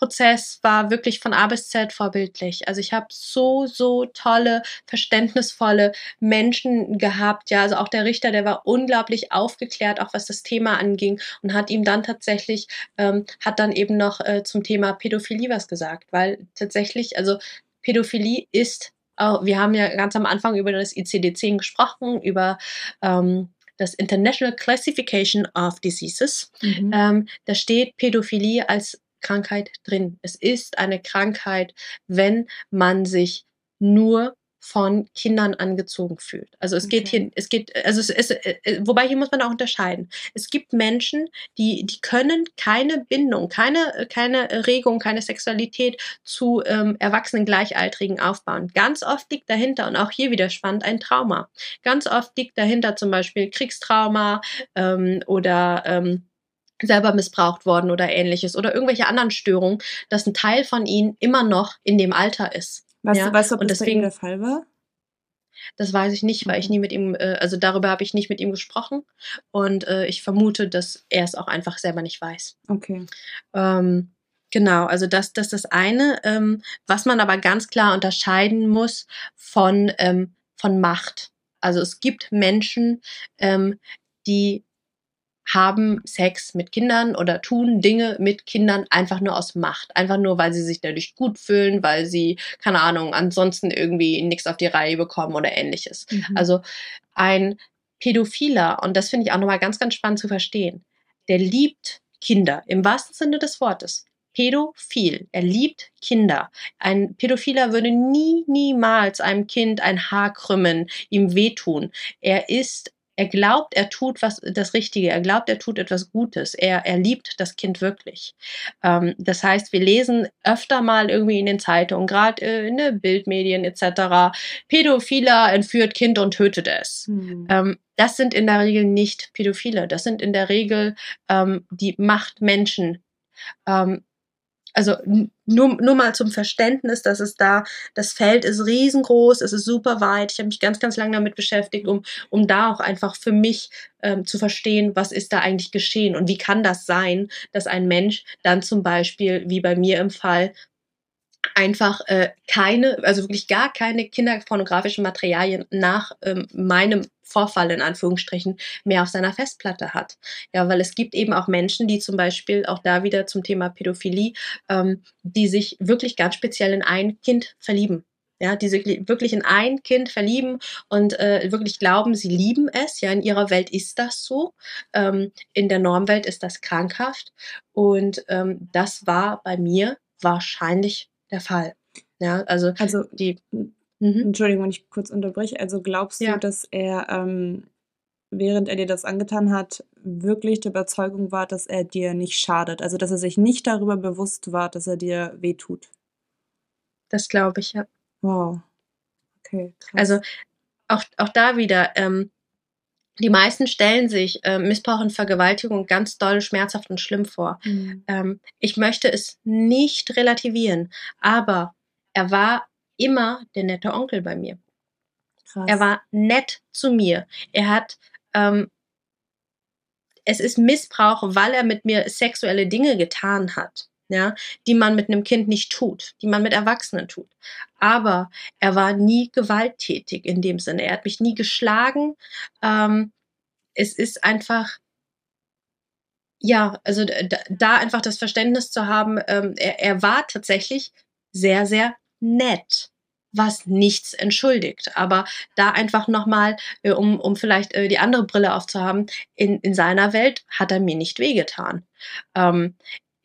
Prozess war wirklich von A bis Z vorbildlich. Also ich habe so, so tolle, verständnisvolle Menschen gehabt. Ja, also auch der Richter, der war unglaublich aufgeklärt, auch was das Thema anging und hat ihm dann tatsächlich, ähm, hat dann eben noch äh, zum Thema Pädophilie was gesagt, weil tatsächlich, also Pädophilie ist, auch, wir haben ja ganz am Anfang über das ICD-10 gesprochen, über ähm, das International Classification of Diseases. Mhm. Ähm, da steht Pädophilie als Krankheit drin. Es ist eine Krankheit, wenn man sich nur von Kindern angezogen fühlt. Also es okay. geht hier, es geht, also es ist, äh, äh, wobei hier muss man auch unterscheiden. Es gibt Menschen, die, die können keine Bindung, keine, keine Regung, keine Sexualität zu ähm, erwachsenen Gleichaltrigen aufbauen. Ganz oft liegt dahinter, und auch hier wieder spannend, ein Trauma. Ganz oft liegt dahinter zum Beispiel Kriegstrauma ähm, oder ähm, selber missbraucht worden oder ähnliches oder irgendwelche anderen Störungen, dass ein Teil von ihnen immer noch in dem Alter ist. Weißt ja? du, weißt du, ob und das deswegen, der Fall war? Das weiß ich nicht, weil ich nie mit ihm, äh, also darüber habe ich nicht mit ihm gesprochen und äh, ich vermute, dass er es auch einfach selber nicht weiß. Okay. Ähm, genau, also das, das ist das eine, ähm, was man aber ganz klar unterscheiden muss von, ähm, von Macht. Also es gibt Menschen, ähm, die haben Sex mit Kindern oder tun Dinge mit Kindern einfach nur aus Macht. Einfach nur, weil sie sich dadurch gut fühlen, weil sie, keine Ahnung, ansonsten irgendwie nichts auf die Reihe bekommen oder ähnliches. Mhm. Also ein Pädophiler, und das finde ich auch nochmal ganz, ganz spannend zu verstehen, der liebt Kinder im wahrsten Sinne des Wortes. Pädophil. Er liebt Kinder. Ein Pädophiler würde nie, niemals einem Kind ein Haar krümmen, ihm wehtun. Er ist er glaubt, er tut was das Richtige, er glaubt, er tut etwas Gutes, er, er liebt das Kind wirklich. Ähm, das heißt, wir lesen öfter mal irgendwie in den Zeitungen, gerade äh, in den Bildmedien etc., Pädophiler entführt Kind und tötet es. Mhm. Ähm, das sind in der Regel nicht Pädophile, das sind in der Regel ähm, die Machtmenschen. Ähm, also nur, nur mal zum Verständnis, dass es da, das Feld ist riesengroß, es ist super weit. Ich habe mich ganz, ganz lange damit beschäftigt, um, um da auch einfach für mich ähm, zu verstehen, was ist da eigentlich geschehen und wie kann das sein, dass ein Mensch dann zum Beispiel, wie bei mir im Fall, einfach äh, keine, also wirklich gar keine kinderpornografischen Materialien nach ähm, meinem Vorfall in Anführungsstrichen mehr auf seiner Festplatte hat. Ja, weil es gibt eben auch Menschen, die zum Beispiel auch da wieder zum Thema Pädophilie, ähm, die sich wirklich ganz speziell in ein Kind verlieben. Ja, die sich wirklich in ein Kind verlieben und äh, wirklich glauben, sie lieben es. Ja, in ihrer Welt ist das so. Ähm, in der Normwelt ist das krankhaft. Und ähm, das war bei mir wahrscheinlich der Fall. Ja, also, also die. Mhm. Entschuldigung, wenn ich kurz unterbreche. Also glaubst ja. du, dass er, ähm, während er dir das angetan hat, wirklich der Überzeugung war, dass er dir nicht schadet? Also dass er sich nicht darüber bewusst war, dass er dir wehtut? Das glaube ich, ja. Wow. Okay. Krass. Also auch, auch da wieder, ähm, die meisten stellen sich äh, Missbrauch und Vergewaltigung ganz doll schmerzhaft und schlimm vor. Mhm. Ähm, ich möchte es nicht relativieren, aber er war immer der nette Onkel bei mir. Krass. Er war nett zu mir. Er hat, ähm, es ist Missbrauch, weil er mit mir sexuelle Dinge getan hat, ja, die man mit einem Kind nicht tut, die man mit Erwachsenen tut. Aber er war nie gewalttätig in dem Sinne. Er hat mich nie geschlagen. Ähm, es ist einfach, ja, also da, da einfach das Verständnis zu haben, ähm, er, er war tatsächlich sehr, sehr nett was nichts entschuldigt. Aber da einfach nochmal, äh, um, um vielleicht äh, die andere Brille aufzuhaben, in, in seiner Welt hat er mir nicht wehgetan. Ähm,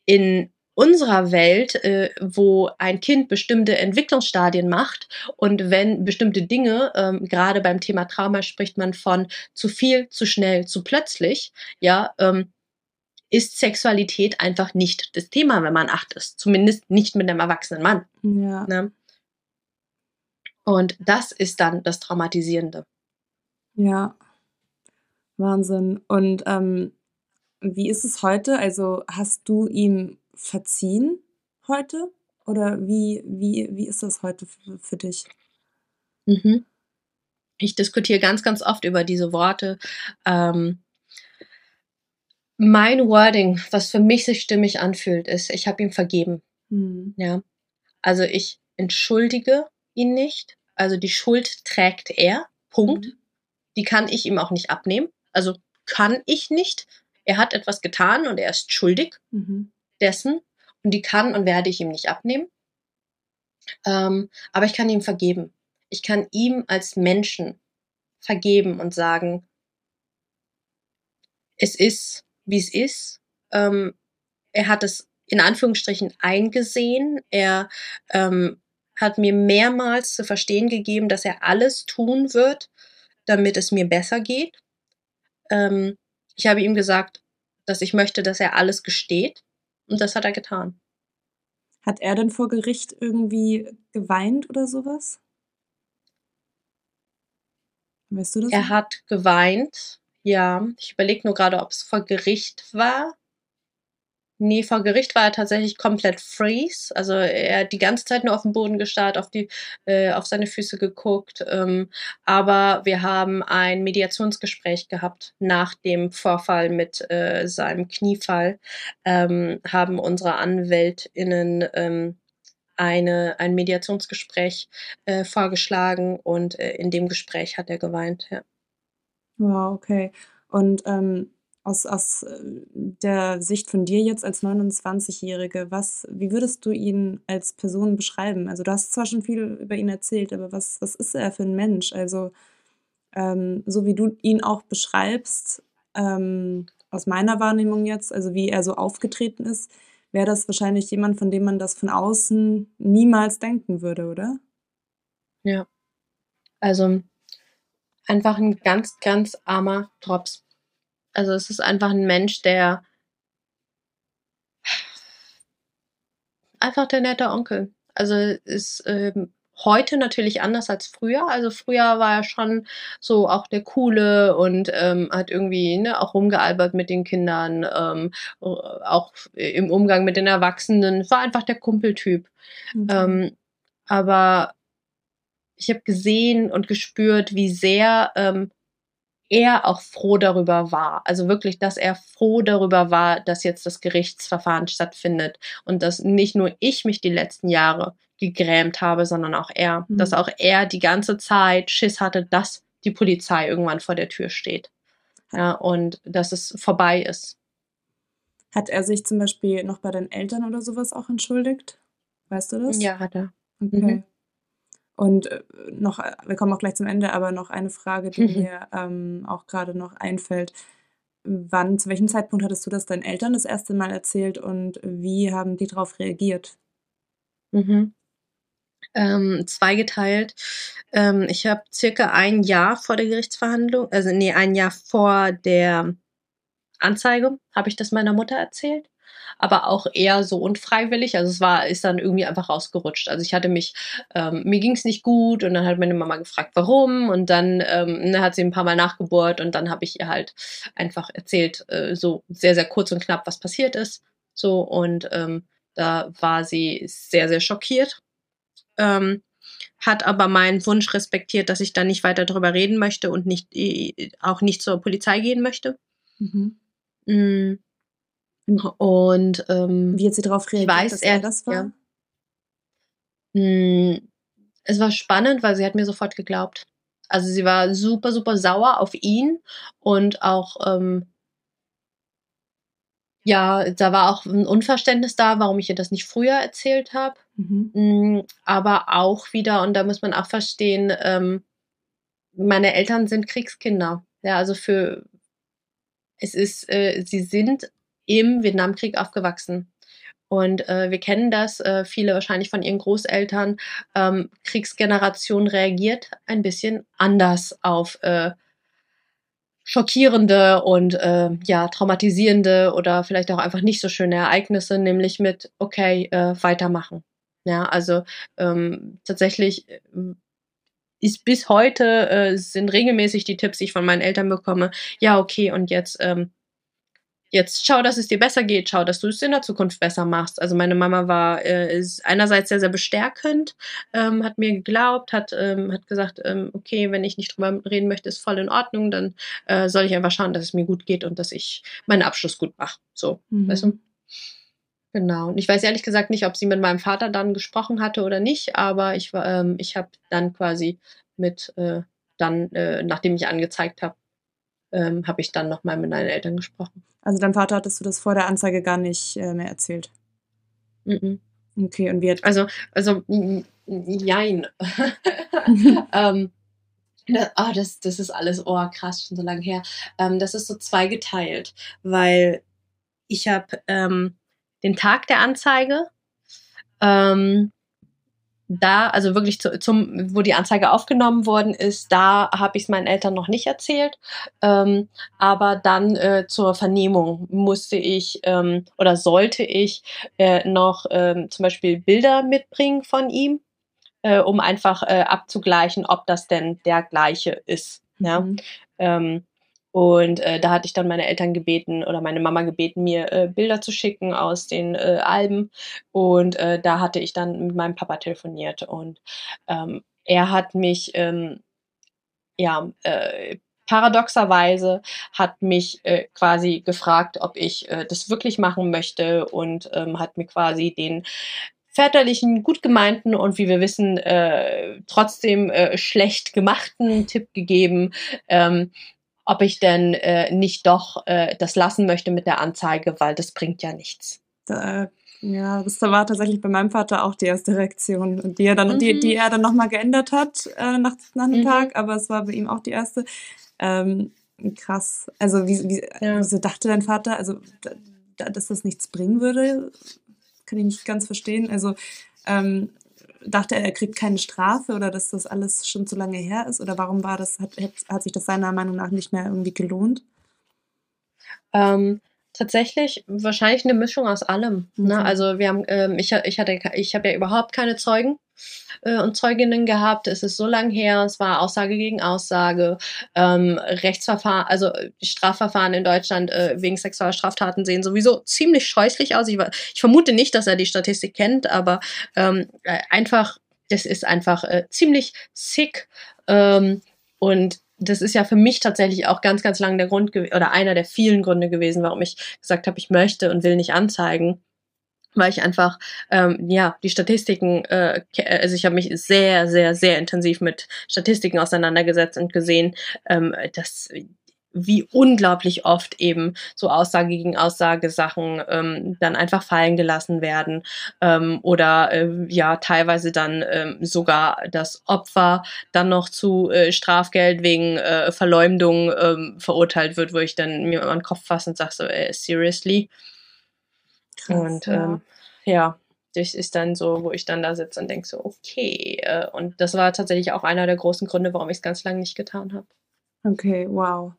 in unserer Welt, äh, wo ein Kind bestimmte Entwicklungsstadien macht und wenn bestimmte Dinge, ähm, gerade beim Thema Trauma spricht man von zu viel, zu schnell, zu plötzlich, ja, ähm, ist Sexualität einfach nicht das Thema, wenn man acht ist. Zumindest nicht mit einem erwachsenen Mann. Ja. Ne? Und das ist dann das Traumatisierende. Ja, Wahnsinn. Und ähm, wie ist es heute? Also hast du ihm verziehen heute? Oder wie, wie, wie ist das heute für, für dich? Mhm. Ich diskutiere ganz, ganz oft über diese Worte. Ähm, mein Wording, was für mich sich stimmig anfühlt, ist, ich habe ihm vergeben. Mhm. Ja. Also ich entschuldige ihn nicht. Also die Schuld trägt er. Punkt. Mhm. Die kann ich ihm auch nicht abnehmen. Also kann ich nicht. Er hat etwas getan und er ist schuldig mhm. Dessen. Und die kann und werde ich ihm nicht abnehmen. Ähm, aber ich kann ihm vergeben. Ich kann ihm als Menschen vergeben und sagen, es ist, wie es ist. Ähm, er hat es in Anführungsstrichen eingesehen. Er ähm, hat mir mehrmals zu verstehen gegeben, dass er alles tun wird, damit es mir besser geht. Ähm, ich habe ihm gesagt, dass ich möchte, dass er alles gesteht. Und das hat er getan. Hat er denn vor Gericht irgendwie geweint oder sowas? Weißt du das? Er hat geweint, ja. Ich überlege nur gerade, ob es vor Gericht war. Nee, vor Gericht war er tatsächlich komplett freeze. Also er hat die ganze Zeit nur auf den Boden gestarrt, auf die, äh, auf seine Füße geguckt. Ähm, aber wir haben ein Mediationsgespräch gehabt nach dem Vorfall mit äh, seinem Kniefall. Ähm, haben unsere AnwältInnen ähm, eine, ein Mediationsgespräch äh, vorgeschlagen und äh, in dem Gespräch hat er geweint, ja. Wow, okay. Und ähm, aus, aus äh, der Sicht von dir jetzt als 29-Jährige, was, wie würdest du ihn als Person beschreiben? Also du hast zwar schon viel über ihn erzählt, aber was, was ist er für ein Mensch? Also ähm, so wie du ihn auch beschreibst, ähm, aus meiner Wahrnehmung jetzt, also wie er so aufgetreten ist, wäre das wahrscheinlich jemand, von dem man das von außen niemals denken würde, oder? Ja. Also einfach ein ganz, ganz armer Drops. Also es ist einfach ein Mensch, der einfach der nette Onkel. Also ist ähm, heute natürlich anders als früher. Also früher war er schon so auch der coole und ähm, hat irgendwie ne, auch rumgealbert mit den Kindern, ähm, auch im Umgang mit den Erwachsenen. War einfach der Kumpeltyp. Mhm. Ähm, aber ich habe gesehen und gespürt, wie sehr ähm, er auch froh darüber war. Also wirklich, dass er froh darüber war, dass jetzt das Gerichtsverfahren stattfindet und dass nicht nur ich mich die letzten Jahre gegrämt habe, sondern auch er. Mhm. Dass auch er die ganze Zeit Schiss hatte, dass die Polizei irgendwann vor der Tür steht. Ja, und dass es vorbei ist. Hat er sich zum Beispiel noch bei deinen Eltern oder sowas auch entschuldigt? Weißt du das? Ja, hat er. Okay. Mhm. Und äh, noch, äh, wir kommen auch gleich zum Ende, aber noch eine Frage, die mir ähm, auch gerade noch einfällt. Wann, zu welchem Zeitpunkt hattest du das deinen Eltern das erste Mal erzählt und wie haben die darauf reagiert? Mhm. Ähm, zweigeteilt. Ähm, ich habe circa ein Jahr vor der Gerichtsverhandlung, also nee, ein Jahr vor der Anzeige, habe ich das meiner Mutter erzählt aber auch eher so unfreiwillig. Also es war, ist dann irgendwie einfach rausgerutscht. Also ich hatte mich, ähm, mir ging es nicht gut und dann hat meine Mama gefragt, warum und dann ähm, ne, hat sie ein paar Mal nachgebohrt und dann habe ich ihr halt einfach erzählt, äh, so sehr, sehr kurz und knapp, was passiert ist. So und ähm, da war sie sehr, sehr schockiert. Ähm, hat aber meinen Wunsch respektiert, dass ich da nicht weiter darüber reden möchte und nicht äh, auch nicht zur Polizei gehen möchte. Mhm. Und ähm, wie hat sie darauf reagiert, ich weiß, dass er, das war? Ja. Hm, es war spannend, weil sie hat mir sofort geglaubt. Also sie war super, super sauer auf ihn und auch ähm, ja, da war auch ein Unverständnis da, warum ich ihr das nicht früher erzählt habe. Mhm. Hm, aber auch wieder, und da muss man auch verstehen, ähm, meine Eltern sind Kriegskinder. Ja, also für es ist, äh, sie sind im Vietnamkrieg aufgewachsen. Und äh, wir kennen das, äh, viele wahrscheinlich von ihren Großeltern. Ähm, Kriegsgeneration reagiert ein bisschen anders auf äh, schockierende und äh, ja traumatisierende oder vielleicht auch einfach nicht so schöne Ereignisse, nämlich mit okay äh, weitermachen. Ja, also ähm, tatsächlich äh, ist bis heute äh, sind regelmäßig die Tipps, die ich von meinen Eltern bekomme. Ja, okay, und jetzt ähm, jetzt schau, dass es dir besser geht, schau, dass du es in der Zukunft besser machst. Also meine Mama war äh, ist einerseits sehr, sehr bestärkend, ähm, hat mir geglaubt, hat, ähm, hat gesagt, ähm, okay, wenn ich nicht drüber reden möchte, ist voll in Ordnung, dann äh, soll ich einfach schauen, dass es mir gut geht und dass ich meinen Abschluss gut mache. So, mhm. weißt du? Genau. Und ich weiß ehrlich gesagt nicht, ob sie mit meinem Vater dann gesprochen hatte oder nicht, aber ich war, ähm, ich habe dann quasi mit äh, dann, äh, nachdem ich angezeigt habe, ähm, habe ich dann nochmal mit meinen Eltern gesprochen. Also deinem Vater hattest du das vor der Anzeige gar nicht äh, mehr erzählt? Mhm. Okay, und wie hat... Also, also, jein. ähm, das, oh, das, das ist alles, oh krass, schon so lange her. Ähm, das ist so zweigeteilt, weil ich habe ähm, den Tag der Anzeige ähm, da, also wirklich zu, zum, wo die Anzeige aufgenommen worden ist, da habe ich es meinen Eltern noch nicht erzählt. Ähm, aber dann äh, zur Vernehmung musste ich ähm, oder sollte ich äh, noch ähm, zum Beispiel Bilder mitbringen von ihm, äh, um einfach äh, abzugleichen, ob das denn der gleiche ist. Ja. Mhm. Ähm, und äh, da hatte ich dann meine Eltern gebeten oder meine Mama gebeten, mir äh, Bilder zu schicken aus den äh, Alben. Und äh, da hatte ich dann mit meinem Papa telefoniert. Und ähm, er hat mich, ähm, ja, äh, paradoxerweise hat mich äh, quasi gefragt, ob ich äh, das wirklich machen möchte und ähm, hat mir quasi den väterlichen, gut gemeinten und wie wir wissen, äh, trotzdem äh, schlecht gemachten Tipp gegeben, ähm, ob ich denn äh, nicht doch äh, das lassen möchte mit der Anzeige, weil das bringt ja nichts. Da, ja, das war tatsächlich bei meinem Vater auch die erste Reaktion, die er dann, mhm. die, die er dann nochmal geändert hat äh, nach, nach dem mhm. Tag, aber es war bei ihm auch die erste. Ähm, krass. Also wie, wie ja. wieso dachte dein Vater, also da, dass das nichts bringen würde, kann ich nicht ganz verstehen. Also ähm, dachte er, er kriegt keine Strafe oder dass das alles schon zu lange her ist? Oder warum war das, hat, hat sich das seiner Meinung nach nicht mehr irgendwie gelohnt? Ähm, tatsächlich wahrscheinlich eine Mischung aus allem. Ne? Mhm. Ne? Also wir haben, ähm, ich, ich hatte, ich habe ja überhaupt keine Zeugen äh, und Zeuginnen gehabt. Es ist so lang her. Es war Aussage gegen Aussage. Ähm, Rechtsverfahren, also Strafverfahren in Deutschland äh, wegen sexueller Straftaten sehen sowieso ziemlich scheußlich aus. Ich, ich, vermute nicht, dass er die Statistik kennt, aber ähm, äh, einfach, das ist einfach äh, ziemlich sick. Ähm, und das ist ja für mich tatsächlich auch ganz, ganz lang der Grund oder einer der vielen Gründe gewesen, warum ich gesagt habe, ich möchte und will nicht anzeigen weil ich einfach ähm, ja die Statistiken, äh, also ich habe mich sehr, sehr, sehr intensiv mit Statistiken auseinandergesetzt und gesehen, ähm, dass wie unglaublich oft eben so Aussage gegen Aussage Sachen ähm, dann einfach fallen gelassen werden ähm, oder äh, ja teilweise dann ähm, sogar das Opfer dann noch zu äh, Strafgeld wegen äh, Verleumdung ähm, verurteilt wird, wo ich dann mir an den Kopf fasse und sage so, äh, seriously. Krass, und ja. Ähm, ja, das ist dann so, wo ich dann da sitze und denke so, okay. Äh, und das war tatsächlich auch einer der großen Gründe, warum ich es ganz lange nicht getan habe. Okay, wow.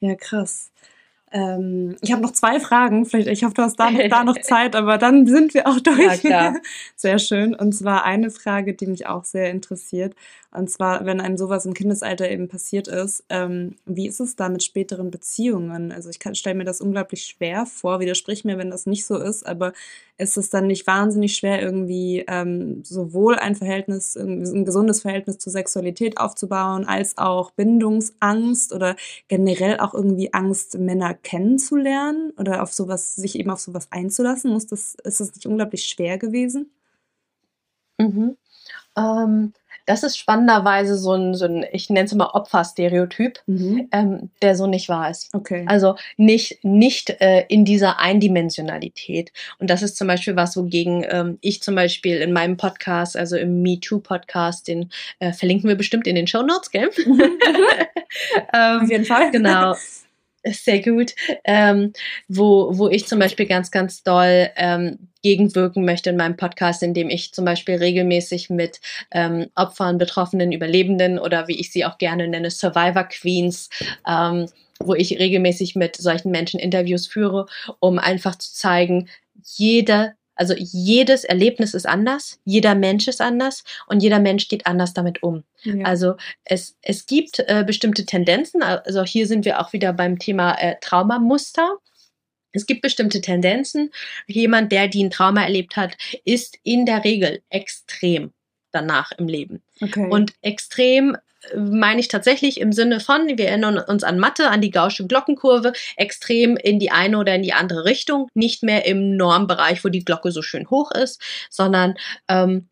Ja, krass. Ähm, ich habe noch zwei Fragen. Vielleicht, ich hoffe, du hast da noch, da noch Zeit, aber dann sind wir auch durch. Ja, sehr schön. Und zwar eine Frage, die mich auch sehr interessiert. Und zwar, wenn einem sowas im Kindesalter eben passiert ist, ähm, wie ist es da mit späteren Beziehungen? Also ich stelle mir das unglaublich schwer vor, widersprich mir, wenn das nicht so ist, aber ist es dann nicht wahnsinnig schwer, irgendwie ähm, sowohl ein Verhältnis, ein gesundes Verhältnis zur Sexualität aufzubauen, als auch Bindungsangst oder generell auch irgendwie Angst, Männer kennenzulernen oder auf sowas, sich eben auf sowas einzulassen? Muss das, ist das nicht unglaublich schwer gewesen? Mhm. Ähm, das ist spannenderweise so ein, so ein ich nenne es mal Opferstereotyp, mhm. ähm, der so nicht wahr ist. Okay. Also nicht, nicht äh, in dieser Eindimensionalität. Und das ist zum Beispiel was, wogegen ähm, ich zum Beispiel in meinem Podcast, also im MeToo-Podcast, den äh, verlinken wir bestimmt in den Show Notes, gell? Mhm. ähm, Auf jeden Fall. Genau sehr gut, ähm, wo, wo ich zum Beispiel ganz, ganz doll ähm, gegenwirken möchte in meinem Podcast, indem ich zum Beispiel regelmäßig mit ähm, Opfern, Betroffenen, Überlebenden oder wie ich sie auch gerne nenne, Survivor Queens, ähm, wo ich regelmäßig mit solchen Menschen Interviews führe, um einfach zu zeigen, jeder also jedes Erlebnis ist anders, jeder Mensch ist anders und jeder Mensch geht anders damit um. Ja. Also es, es gibt äh, bestimmte Tendenzen, also hier sind wir auch wieder beim Thema äh, Traumamuster. Es gibt bestimmte Tendenzen. Jemand, der die ein Trauma erlebt hat, ist in der Regel extrem danach im Leben. Okay. Und extrem meine ich tatsächlich im Sinne von, wir erinnern uns an Mathe, an die Gaußsche Glockenkurve, extrem in die eine oder in die andere Richtung, nicht mehr im Normbereich, wo die Glocke so schön hoch ist, sondern ähm,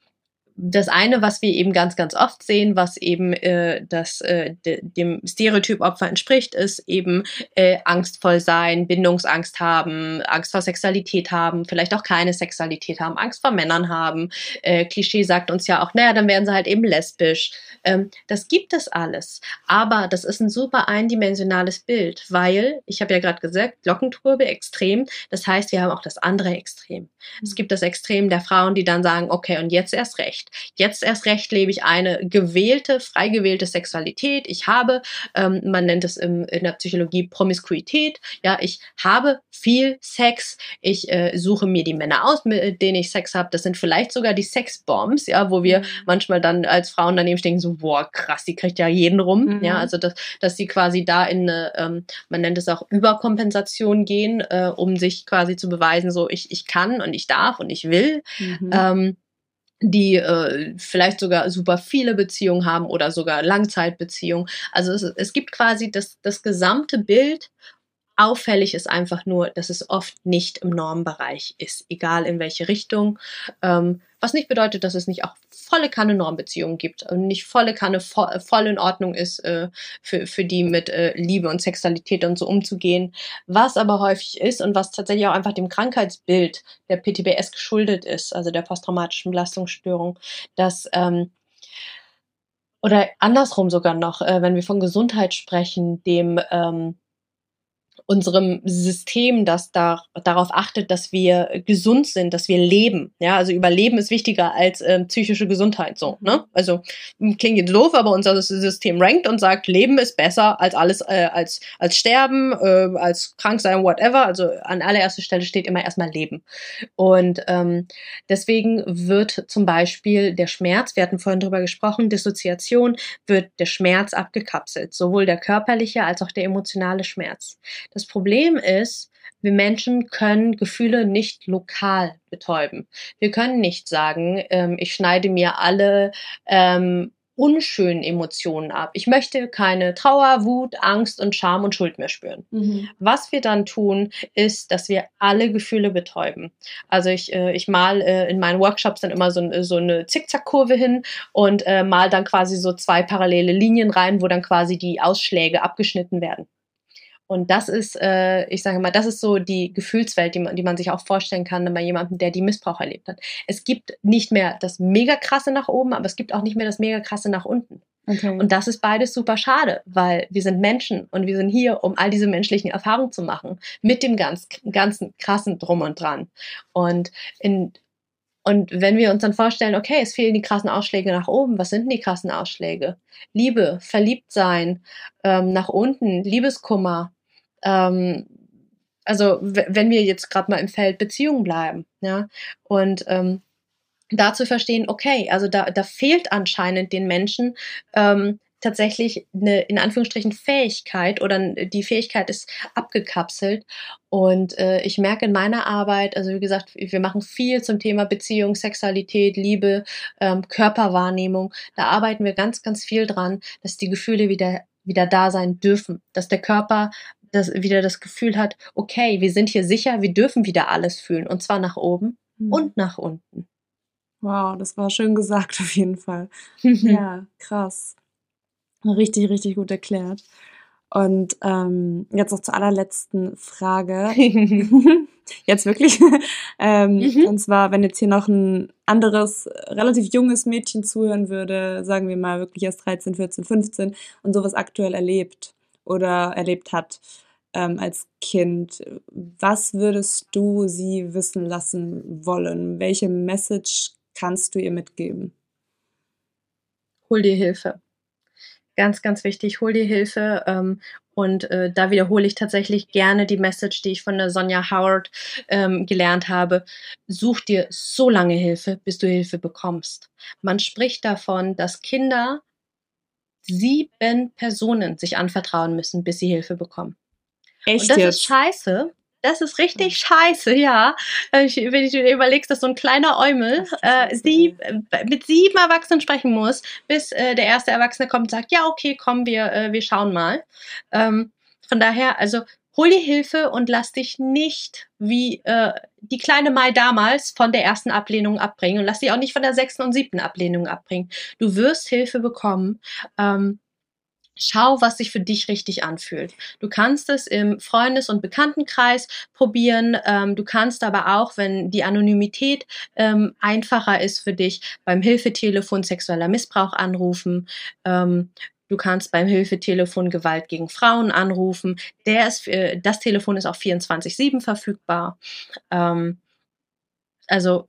das eine, was wir eben ganz, ganz oft sehen, was eben äh, das äh, de, dem Stereotyp Opfer entspricht, ist eben äh, angstvoll sein, Bindungsangst haben, Angst vor Sexualität haben, vielleicht auch keine Sexualität haben, Angst vor Männern haben. Äh, Klischee sagt uns ja auch, naja, dann werden sie halt eben lesbisch. Ähm, das gibt es alles, aber das ist ein super eindimensionales Bild, weil ich habe ja gerade gesagt, Glockenturbe extrem. Das heißt, wir haben auch das andere Extrem. Es gibt das Extrem der Frauen, die dann sagen, okay, und jetzt erst recht recht. Jetzt erst recht lebe ich eine gewählte, frei gewählte Sexualität. Ich habe, ähm, man nennt es im, in der Psychologie Promiskuität. Ja, ich habe viel Sex. Ich äh, suche mir die Männer aus, mit denen ich Sex habe. Das sind vielleicht sogar die Sexbombs, ja, wo wir mhm. manchmal dann als Frauen daneben stehen, so, boah, krass, die kriegt ja jeden rum. Mhm. Ja, also dass, dass sie quasi da in eine, ähm, man nennt es auch Überkompensation gehen, äh, um sich quasi zu beweisen, so ich, ich kann und ich darf und ich will. Mhm. Ähm, die äh, vielleicht sogar super viele Beziehungen haben oder sogar Langzeitbeziehungen. Also es, es gibt quasi das, das gesamte Bild Auffällig ist einfach nur, dass es oft nicht im Normbereich ist, egal in welche Richtung. Ähm, was nicht bedeutet, dass es nicht auch volle Kanne Normbeziehungen gibt und nicht volle Kanne vo voll in Ordnung ist, äh, für, für die mit äh, Liebe und Sexualität und so umzugehen. Was aber häufig ist und was tatsächlich auch einfach dem Krankheitsbild der PTBS geschuldet ist, also der posttraumatischen Belastungsstörung, dass ähm, oder andersrum sogar noch, äh, wenn wir von Gesundheit sprechen, dem ähm, unserem System, das da, darauf achtet, dass wir gesund sind, dass wir leben. Ja, also Überleben ist wichtiger als äh, psychische Gesundheit. So, ne? Also klingt jetzt doof, aber unser System rankt und sagt, Leben ist besser als alles, äh, als als Sterben, äh, als krank sein, whatever. Also an allererster Stelle steht immer erstmal Leben. Und ähm, deswegen wird zum Beispiel der Schmerz, wir hatten vorhin drüber gesprochen, Dissoziation, wird der Schmerz abgekapselt, sowohl der körperliche als auch der emotionale Schmerz. Das Problem ist, wir Menschen können Gefühle nicht lokal betäuben. Wir können nicht sagen, ähm, ich schneide mir alle ähm, unschönen Emotionen ab. Ich möchte keine Trauer, Wut, Angst und Scham und Schuld mehr spüren. Mhm. Was wir dann tun, ist, dass wir alle Gefühle betäuben. Also ich, äh, ich mal äh, in meinen Workshops dann immer so, so eine Zickzackkurve hin und äh, mal dann quasi so zwei parallele Linien rein, wo dann quasi die Ausschläge abgeschnitten werden. Und das ist, äh, ich sage mal, das ist so die Gefühlswelt, die man, die man sich auch vorstellen kann bei jemandem, der die Missbrauch erlebt hat. Es gibt nicht mehr das mega krasse nach oben, aber es gibt auch nicht mehr das mega krasse nach unten. Okay. Und das ist beides super schade, weil wir sind Menschen und wir sind hier, um all diese menschlichen Erfahrungen zu machen, mit dem ganz, ganzen krassen Drum und Dran. Und in, und wenn wir uns dann vorstellen, okay, es fehlen die krassen Ausschläge nach oben, was sind denn die krassen Ausschläge? Liebe, verliebt sein, ähm, nach unten, Liebeskummer, ähm, also wenn wir jetzt gerade mal im Feld Beziehung bleiben, ja, und ähm, da zu verstehen, okay, also da, da fehlt anscheinend den Menschen ähm, tatsächlich eine in Anführungsstrichen Fähigkeit oder die Fähigkeit ist abgekapselt. Und äh, ich merke in meiner Arbeit, also wie gesagt, wir machen viel zum Thema Beziehung, Sexualität, Liebe, ähm, Körperwahrnehmung. Da arbeiten wir ganz, ganz viel dran, dass die Gefühle wieder wieder da sein dürfen, dass der Körper das wieder das Gefühl hat, okay, wir sind hier sicher, wir dürfen wieder alles fühlen und zwar nach oben mhm. und nach unten. Wow, das war schön gesagt auf jeden Fall. ja, krass. Richtig, richtig gut erklärt. Und ähm, jetzt noch zur allerletzten Frage. jetzt wirklich. ähm, mhm. Und zwar, wenn jetzt hier noch ein anderes, relativ junges Mädchen zuhören würde, sagen wir mal wirklich erst 13, 14, 15 und sowas aktuell erlebt oder erlebt hat ähm, als Kind, was würdest du sie wissen lassen wollen? Welche Message kannst du ihr mitgeben? Hol dir Hilfe. Ganz, ganz wichtig, hol dir Hilfe. Ähm, und äh, da wiederhole ich tatsächlich gerne die Message, die ich von der Sonja Howard ähm, gelernt habe. Such dir so lange Hilfe, bis du Hilfe bekommst. Man spricht davon, dass Kinder sieben Personen sich anvertrauen müssen, bis sie Hilfe bekommen. Echt Und das jetzt? ist scheiße. Das ist richtig scheiße, ja. Ich, wenn du dir überlegst, dass so ein kleiner Eumel äh, sieb, äh, mit sieben Erwachsenen sprechen muss, bis äh, der erste Erwachsene kommt und sagt, ja, okay, komm, wir, äh, wir schauen mal. Ähm, von daher, also hol dir Hilfe und lass dich nicht wie äh, die kleine Mai damals von der ersten Ablehnung abbringen und lass dich auch nicht von der sechsten und siebten Ablehnung abbringen. Du wirst Hilfe bekommen. Ähm, Schau, was sich für dich richtig anfühlt. Du kannst es im Freundes- und Bekanntenkreis probieren. Ähm, du kannst aber auch, wenn die Anonymität ähm, einfacher ist für dich, beim Hilfetelefon sexueller Missbrauch anrufen. Ähm, Du kannst beim Hilfetelefon Gewalt gegen Frauen anrufen. Der ist, äh, das Telefon ist auch 24-7 verfügbar. Ähm, also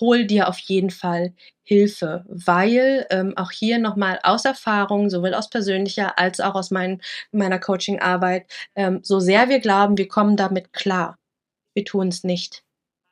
hol dir auf jeden Fall Hilfe, weil ähm, auch hier nochmal aus Erfahrung, sowohl aus persönlicher als auch aus mein, meiner Coachingarbeit, ähm, so sehr wir glauben, wir kommen damit klar, wir tun es nicht,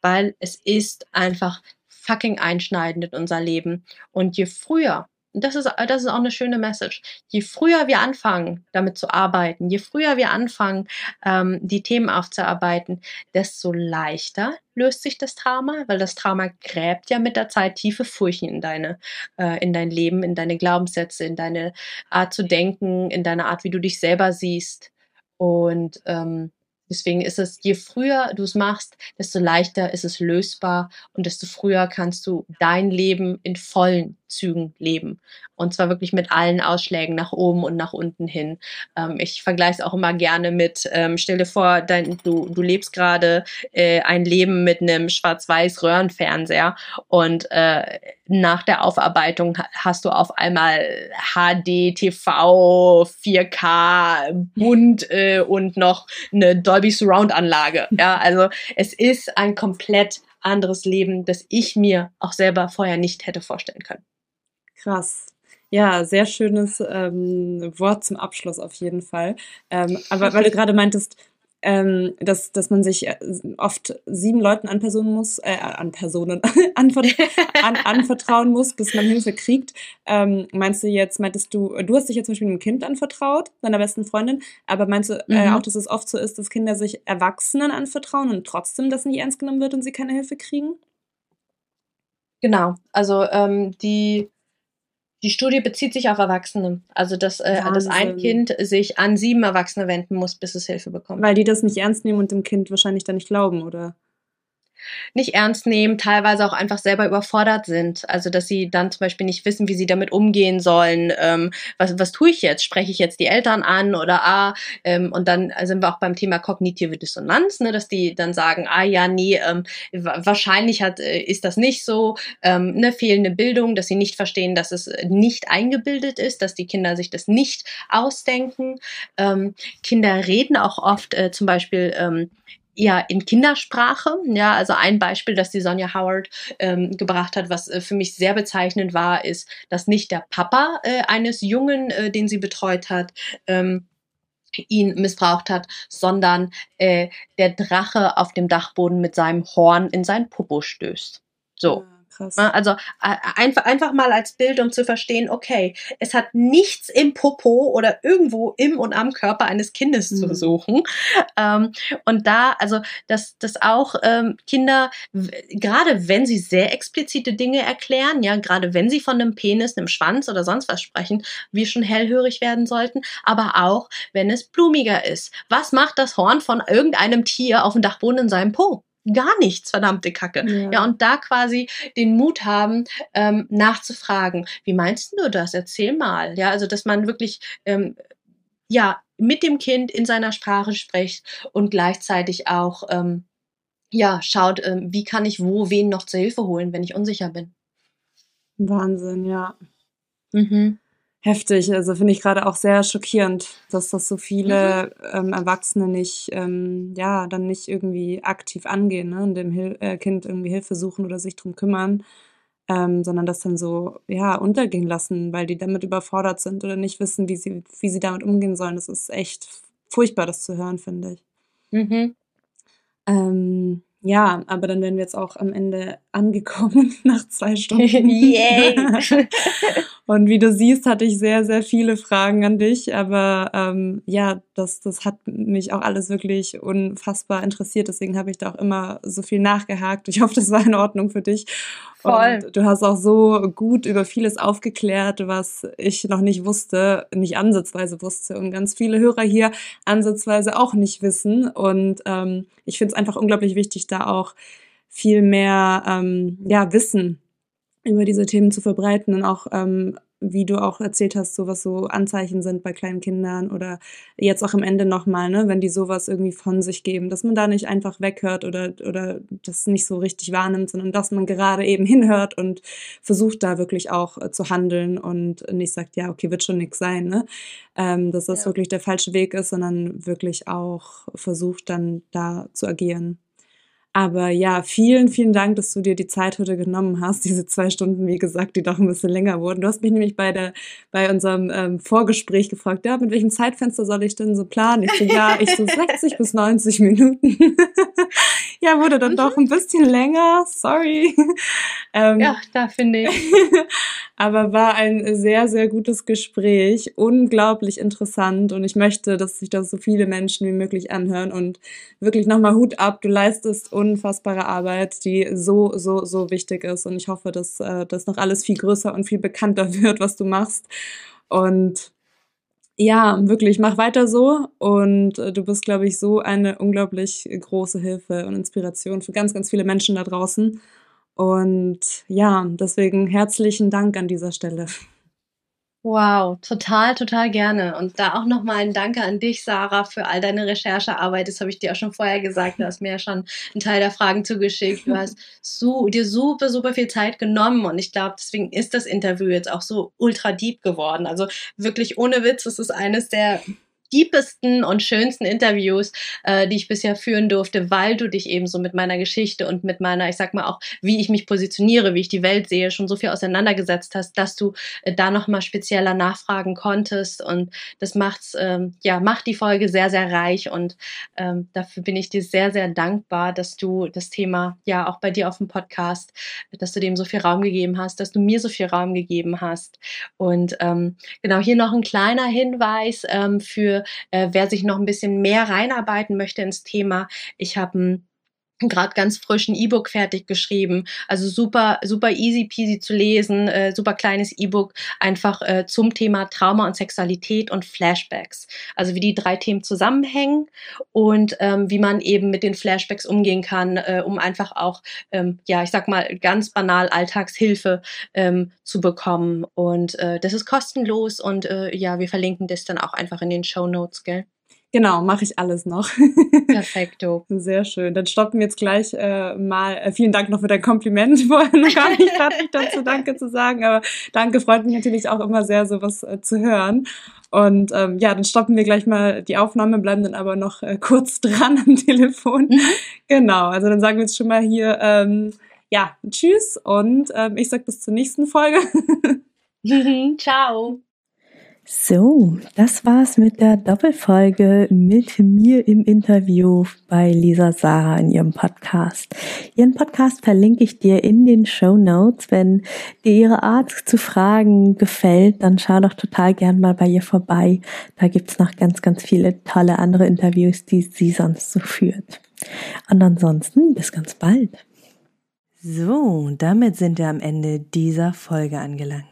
weil es ist einfach fucking einschneidend in unser Leben. Und je früher das ist, das ist auch eine schöne Message. Je früher wir anfangen, damit zu arbeiten, je früher wir anfangen, ähm, die Themen aufzuarbeiten, desto leichter löst sich das Trauma, weil das Trauma gräbt ja mit der Zeit tiefe Furchen in deine, äh, in dein Leben, in deine Glaubenssätze, in deine Art zu denken, in deine Art, wie du dich selber siehst. Und ähm, Deswegen ist es, je früher du es machst, desto leichter ist es lösbar und desto früher kannst du dein Leben in vollen Zügen leben. Und zwar wirklich mit allen Ausschlägen nach oben und nach unten hin. Ähm, ich vergleiche es auch immer gerne mit, ähm, stell dir vor, dein, du, du lebst gerade äh, ein Leben mit einem schwarz-weiß Röhrenfernseher und äh, nach der Aufarbeitung hast du auf einmal HD, TV, 4K, bunt äh, und noch eine Dolby Surround Anlage. Ja, also es ist ein komplett anderes Leben, das ich mir auch selber vorher nicht hätte vorstellen können. Krass. Ja, sehr schönes ähm, Wort zum Abschluss auf jeden Fall. Ähm, aber weil du gerade meintest, ähm, dass, dass man sich äh, oft sieben Leuten an Personen muss, äh, an Personen anver an, anvertrauen muss, bis man Hilfe kriegt. Ähm, meinst du jetzt, meintest du, du hast dich jetzt zum Beispiel einem Kind anvertraut, deiner besten Freundin, aber meinst du äh, mhm. auch, dass es oft so ist, dass Kinder sich Erwachsenen anvertrauen und trotzdem das nicht ernst genommen wird und sie keine Hilfe kriegen? Genau, also ähm, die die Studie bezieht sich auf Erwachsene. Also, dass, äh, dass ein Kind sich an sieben Erwachsene wenden muss, bis es Hilfe bekommt. Weil die das nicht ernst nehmen und dem Kind wahrscheinlich dann nicht glauben, oder? Nicht ernst nehmen, teilweise auch einfach selber überfordert sind. Also dass sie dann zum Beispiel nicht wissen, wie sie damit umgehen sollen. Ähm, was, was tue ich jetzt? Spreche ich jetzt die Eltern an oder ah? Ähm, und dann sind wir auch beim Thema kognitive Dissonanz, ne, dass die dann sagen, ah ja, nee, ähm, wahrscheinlich hat, äh, ist das nicht so. Ähm, eine fehlende Bildung, dass sie nicht verstehen, dass es nicht eingebildet ist, dass die Kinder sich das nicht ausdenken. Ähm, Kinder reden auch oft äh, zum Beispiel ähm, ja in Kindersprache. Ja, also ein Beispiel, das die Sonja Howard ähm, gebracht hat, was äh, für mich sehr bezeichnend war, ist, dass nicht der Papa äh, eines Jungen, äh, den sie betreut hat, ähm, ihn missbraucht hat, sondern äh, der Drache auf dem Dachboden mit seinem Horn in sein Popo stößt. So. Krass. Ne, also einfach, einfach mal als Bild, um zu verstehen, okay, es hat nichts im Popo oder irgendwo im und am Körper eines Kindes mhm. zu suchen. Ähm, und da, also, dass, dass auch ähm, Kinder, gerade wenn sie sehr explizite Dinge erklären, ja, gerade wenn sie von einem Penis, einem Schwanz oder sonst was sprechen, wir schon hellhörig werden sollten, aber auch, wenn es blumiger ist. Was macht das Horn von irgendeinem Tier auf dem Dachboden in seinem Po? Gar nichts, verdammte Kacke. Ja. ja, und da quasi den Mut haben, ähm, nachzufragen, wie meinst du das? Erzähl mal. Ja, also dass man wirklich ähm, ja mit dem Kind in seiner Sprache spricht und gleichzeitig auch ähm, ja schaut, ähm, wie kann ich wo wen noch zur Hilfe holen, wenn ich unsicher bin. Wahnsinn, ja. Mhm heftig. Also finde ich gerade auch sehr schockierend, dass das so viele mhm. ähm, Erwachsene nicht, ähm, ja, dann nicht irgendwie aktiv angehen ne? und dem Hil äh, Kind irgendwie Hilfe suchen oder sich drum kümmern, ähm, sondern das dann so, ja, untergehen lassen, weil die damit überfordert sind oder nicht wissen, wie sie, wie sie damit umgehen sollen. Das ist echt furchtbar, das zu hören, finde ich. Mhm. Ähm, ja, aber dann wären wir jetzt auch am Ende angekommen nach zwei Stunden. Yay! Und wie du siehst, hatte ich sehr, sehr viele Fragen an dich. Aber ähm, ja, das, das hat mich auch alles wirklich unfassbar interessiert. Deswegen habe ich da auch immer so viel nachgehakt. Ich hoffe, das war in Ordnung für dich. Voll. Und du hast auch so gut über vieles aufgeklärt, was ich noch nicht wusste, nicht ansatzweise wusste. Und ganz viele Hörer hier ansatzweise auch nicht wissen. Und ähm, ich finde es einfach unglaublich wichtig, da auch viel mehr ähm, ja, Wissen über diese Themen zu verbreiten und auch ähm, wie du auch erzählt hast, so was so Anzeichen sind bei kleinen Kindern oder jetzt auch am Ende nochmal, ne, wenn die sowas irgendwie von sich geben, dass man da nicht einfach weghört oder, oder das nicht so richtig wahrnimmt, sondern dass man gerade eben hinhört und versucht da wirklich auch äh, zu handeln und nicht sagt, ja, okay, wird schon nix sein, ne, ähm, dass das ja. wirklich der falsche Weg ist, sondern wirklich auch versucht dann da zu agieren. Aber ja, vielen, vielen Dank, dass du dir die Zeit heute genommen hast. Diese zwei Stunden, wie gesagt, die doch ein bisschen länger wurden. Du hast mich nämlich bei der, bei unserem ähm, Vorgespräch gefragt, ja, mit welchem Zeitfenster soll ich denn so planen? Ich so, ja, ich so 60 bis 90 Minuten. ja, wurde dann doch ein bisschen länger. Sorry. Ähm, ja, da finde ich. aber war ein sehr, sehr gutes Gespräch. Unglaublich interessant. Und ich möchte, dass sich das so viele Menschen wie möglich anhören. Und wirklich nochmal Hut ab. Du leistest unfassbare Arbeit, die so, so, so wichtig ist. Und ich hoffe, dass äh, das noch alles viel größer und viel bekannter wird, was du machst. Und ja, wirklich, mach weiter so. Und äh, du bist, glaube ich, so eine unglaublich große Hilfe und Inspiration für ganz, ganz viele Menschen da draußen. Und ja, deswegen herzlichen Dank an dieser Stelle. Wow, total, total gerne. Und da auch nochmal ein Danke an dich, Sarah, für all deine Recherchearbeit. Das habe ich dir auch schon vorher gesagt. Du hast mir ja schon einen Teil der Fragen zugeschickt. Du hast so, dir super, super viel Zeit genommen. Und ich glaube, deswegen ist das Interview jetzt auch so ultra deep geworden. Also wirklich ohne Witz, es ist eines der deepesten und schönsten Interviews, äh, die ich bisher führen durfte, weil du dich eben so mit meiner Geschichte und mit meiner, ich sag mal auch, wie ich mich positioniere, wie ich die Welt sehe, schon so viel auseinandergesetzt hast, dass du äh, da nochmal spezieller nachfragen konntest. Und das macht's, ähm, ja, macht die Folge sehr, sehr reich. Und ähm, dafür bin ich dir sehr, sehr dankbar, dass du das Thema ja auch bei dir auf dem Podcast, dass du dem so viel Raum gegeben hast, dass du mir so viel Raum gegeben hast. Und ähm, genau hier noch ein kleiner Hinweis ähm, für äh, wer sich noch ein bisschen mehr reinarbeiten möchte ins Thema, ich habe ein gerade ganz frischen E-Book fertig geschrieben. Also super, super easy peasy zu lesen, äh, super kleines E-Book einfach äh, zum Thema Trauma und Sexualität und Flashbacks. Also wie die drei Themen zusammenhängen und ähm, wie man eben mit den Flashbacks umgehen kann, äh, um einfach auch, ähm, ja, ich sag mal, ganz banal Alltagshilfe ähm, zu bekommen. Und äh, das ist kostenlos und äh, ja, wir verlinken das dann auch einfach in den Show Notes, gell? Genau, mache ich alles noch. Perfekto. Sehr schön. Dann stoppen wir jetzt gleich äh, mal. Äh, vielen Dank noch für dein Kompliment. Vorher noch gar nicht fertig dazu Danke zu sagen, aber Danke freut mich natürlich auch immer sehr, sowas äh, zu hören. Und ähm, ja, dann stoppen wir gleich mal die Aufnahme, bleiben dann aber noch äh, kurz dran am Telefon. Mhm. Genau, also dann sagen wir jetzt schon mal hier ähm, ja, tschüss und ähm, ich sag bis zur nächsten Folge. Ciao. So, das war's mit der Doppelfolge mit mir im Interview bei Lisa Sarah in ihrem Podcast. Ihren Podcast verlinke ich dir in den Show Notes. Wenn dir ihre Art zu fragen gefällt, dann schau doch total gern mal bei ihr vorbei. Da gibt's noch ganz, ganz viele tolle andere Interviews, die sie sonst so führt. Und ansonsten bis ganz bald. So, damit sind wir am Ende dieser Folge angelangt.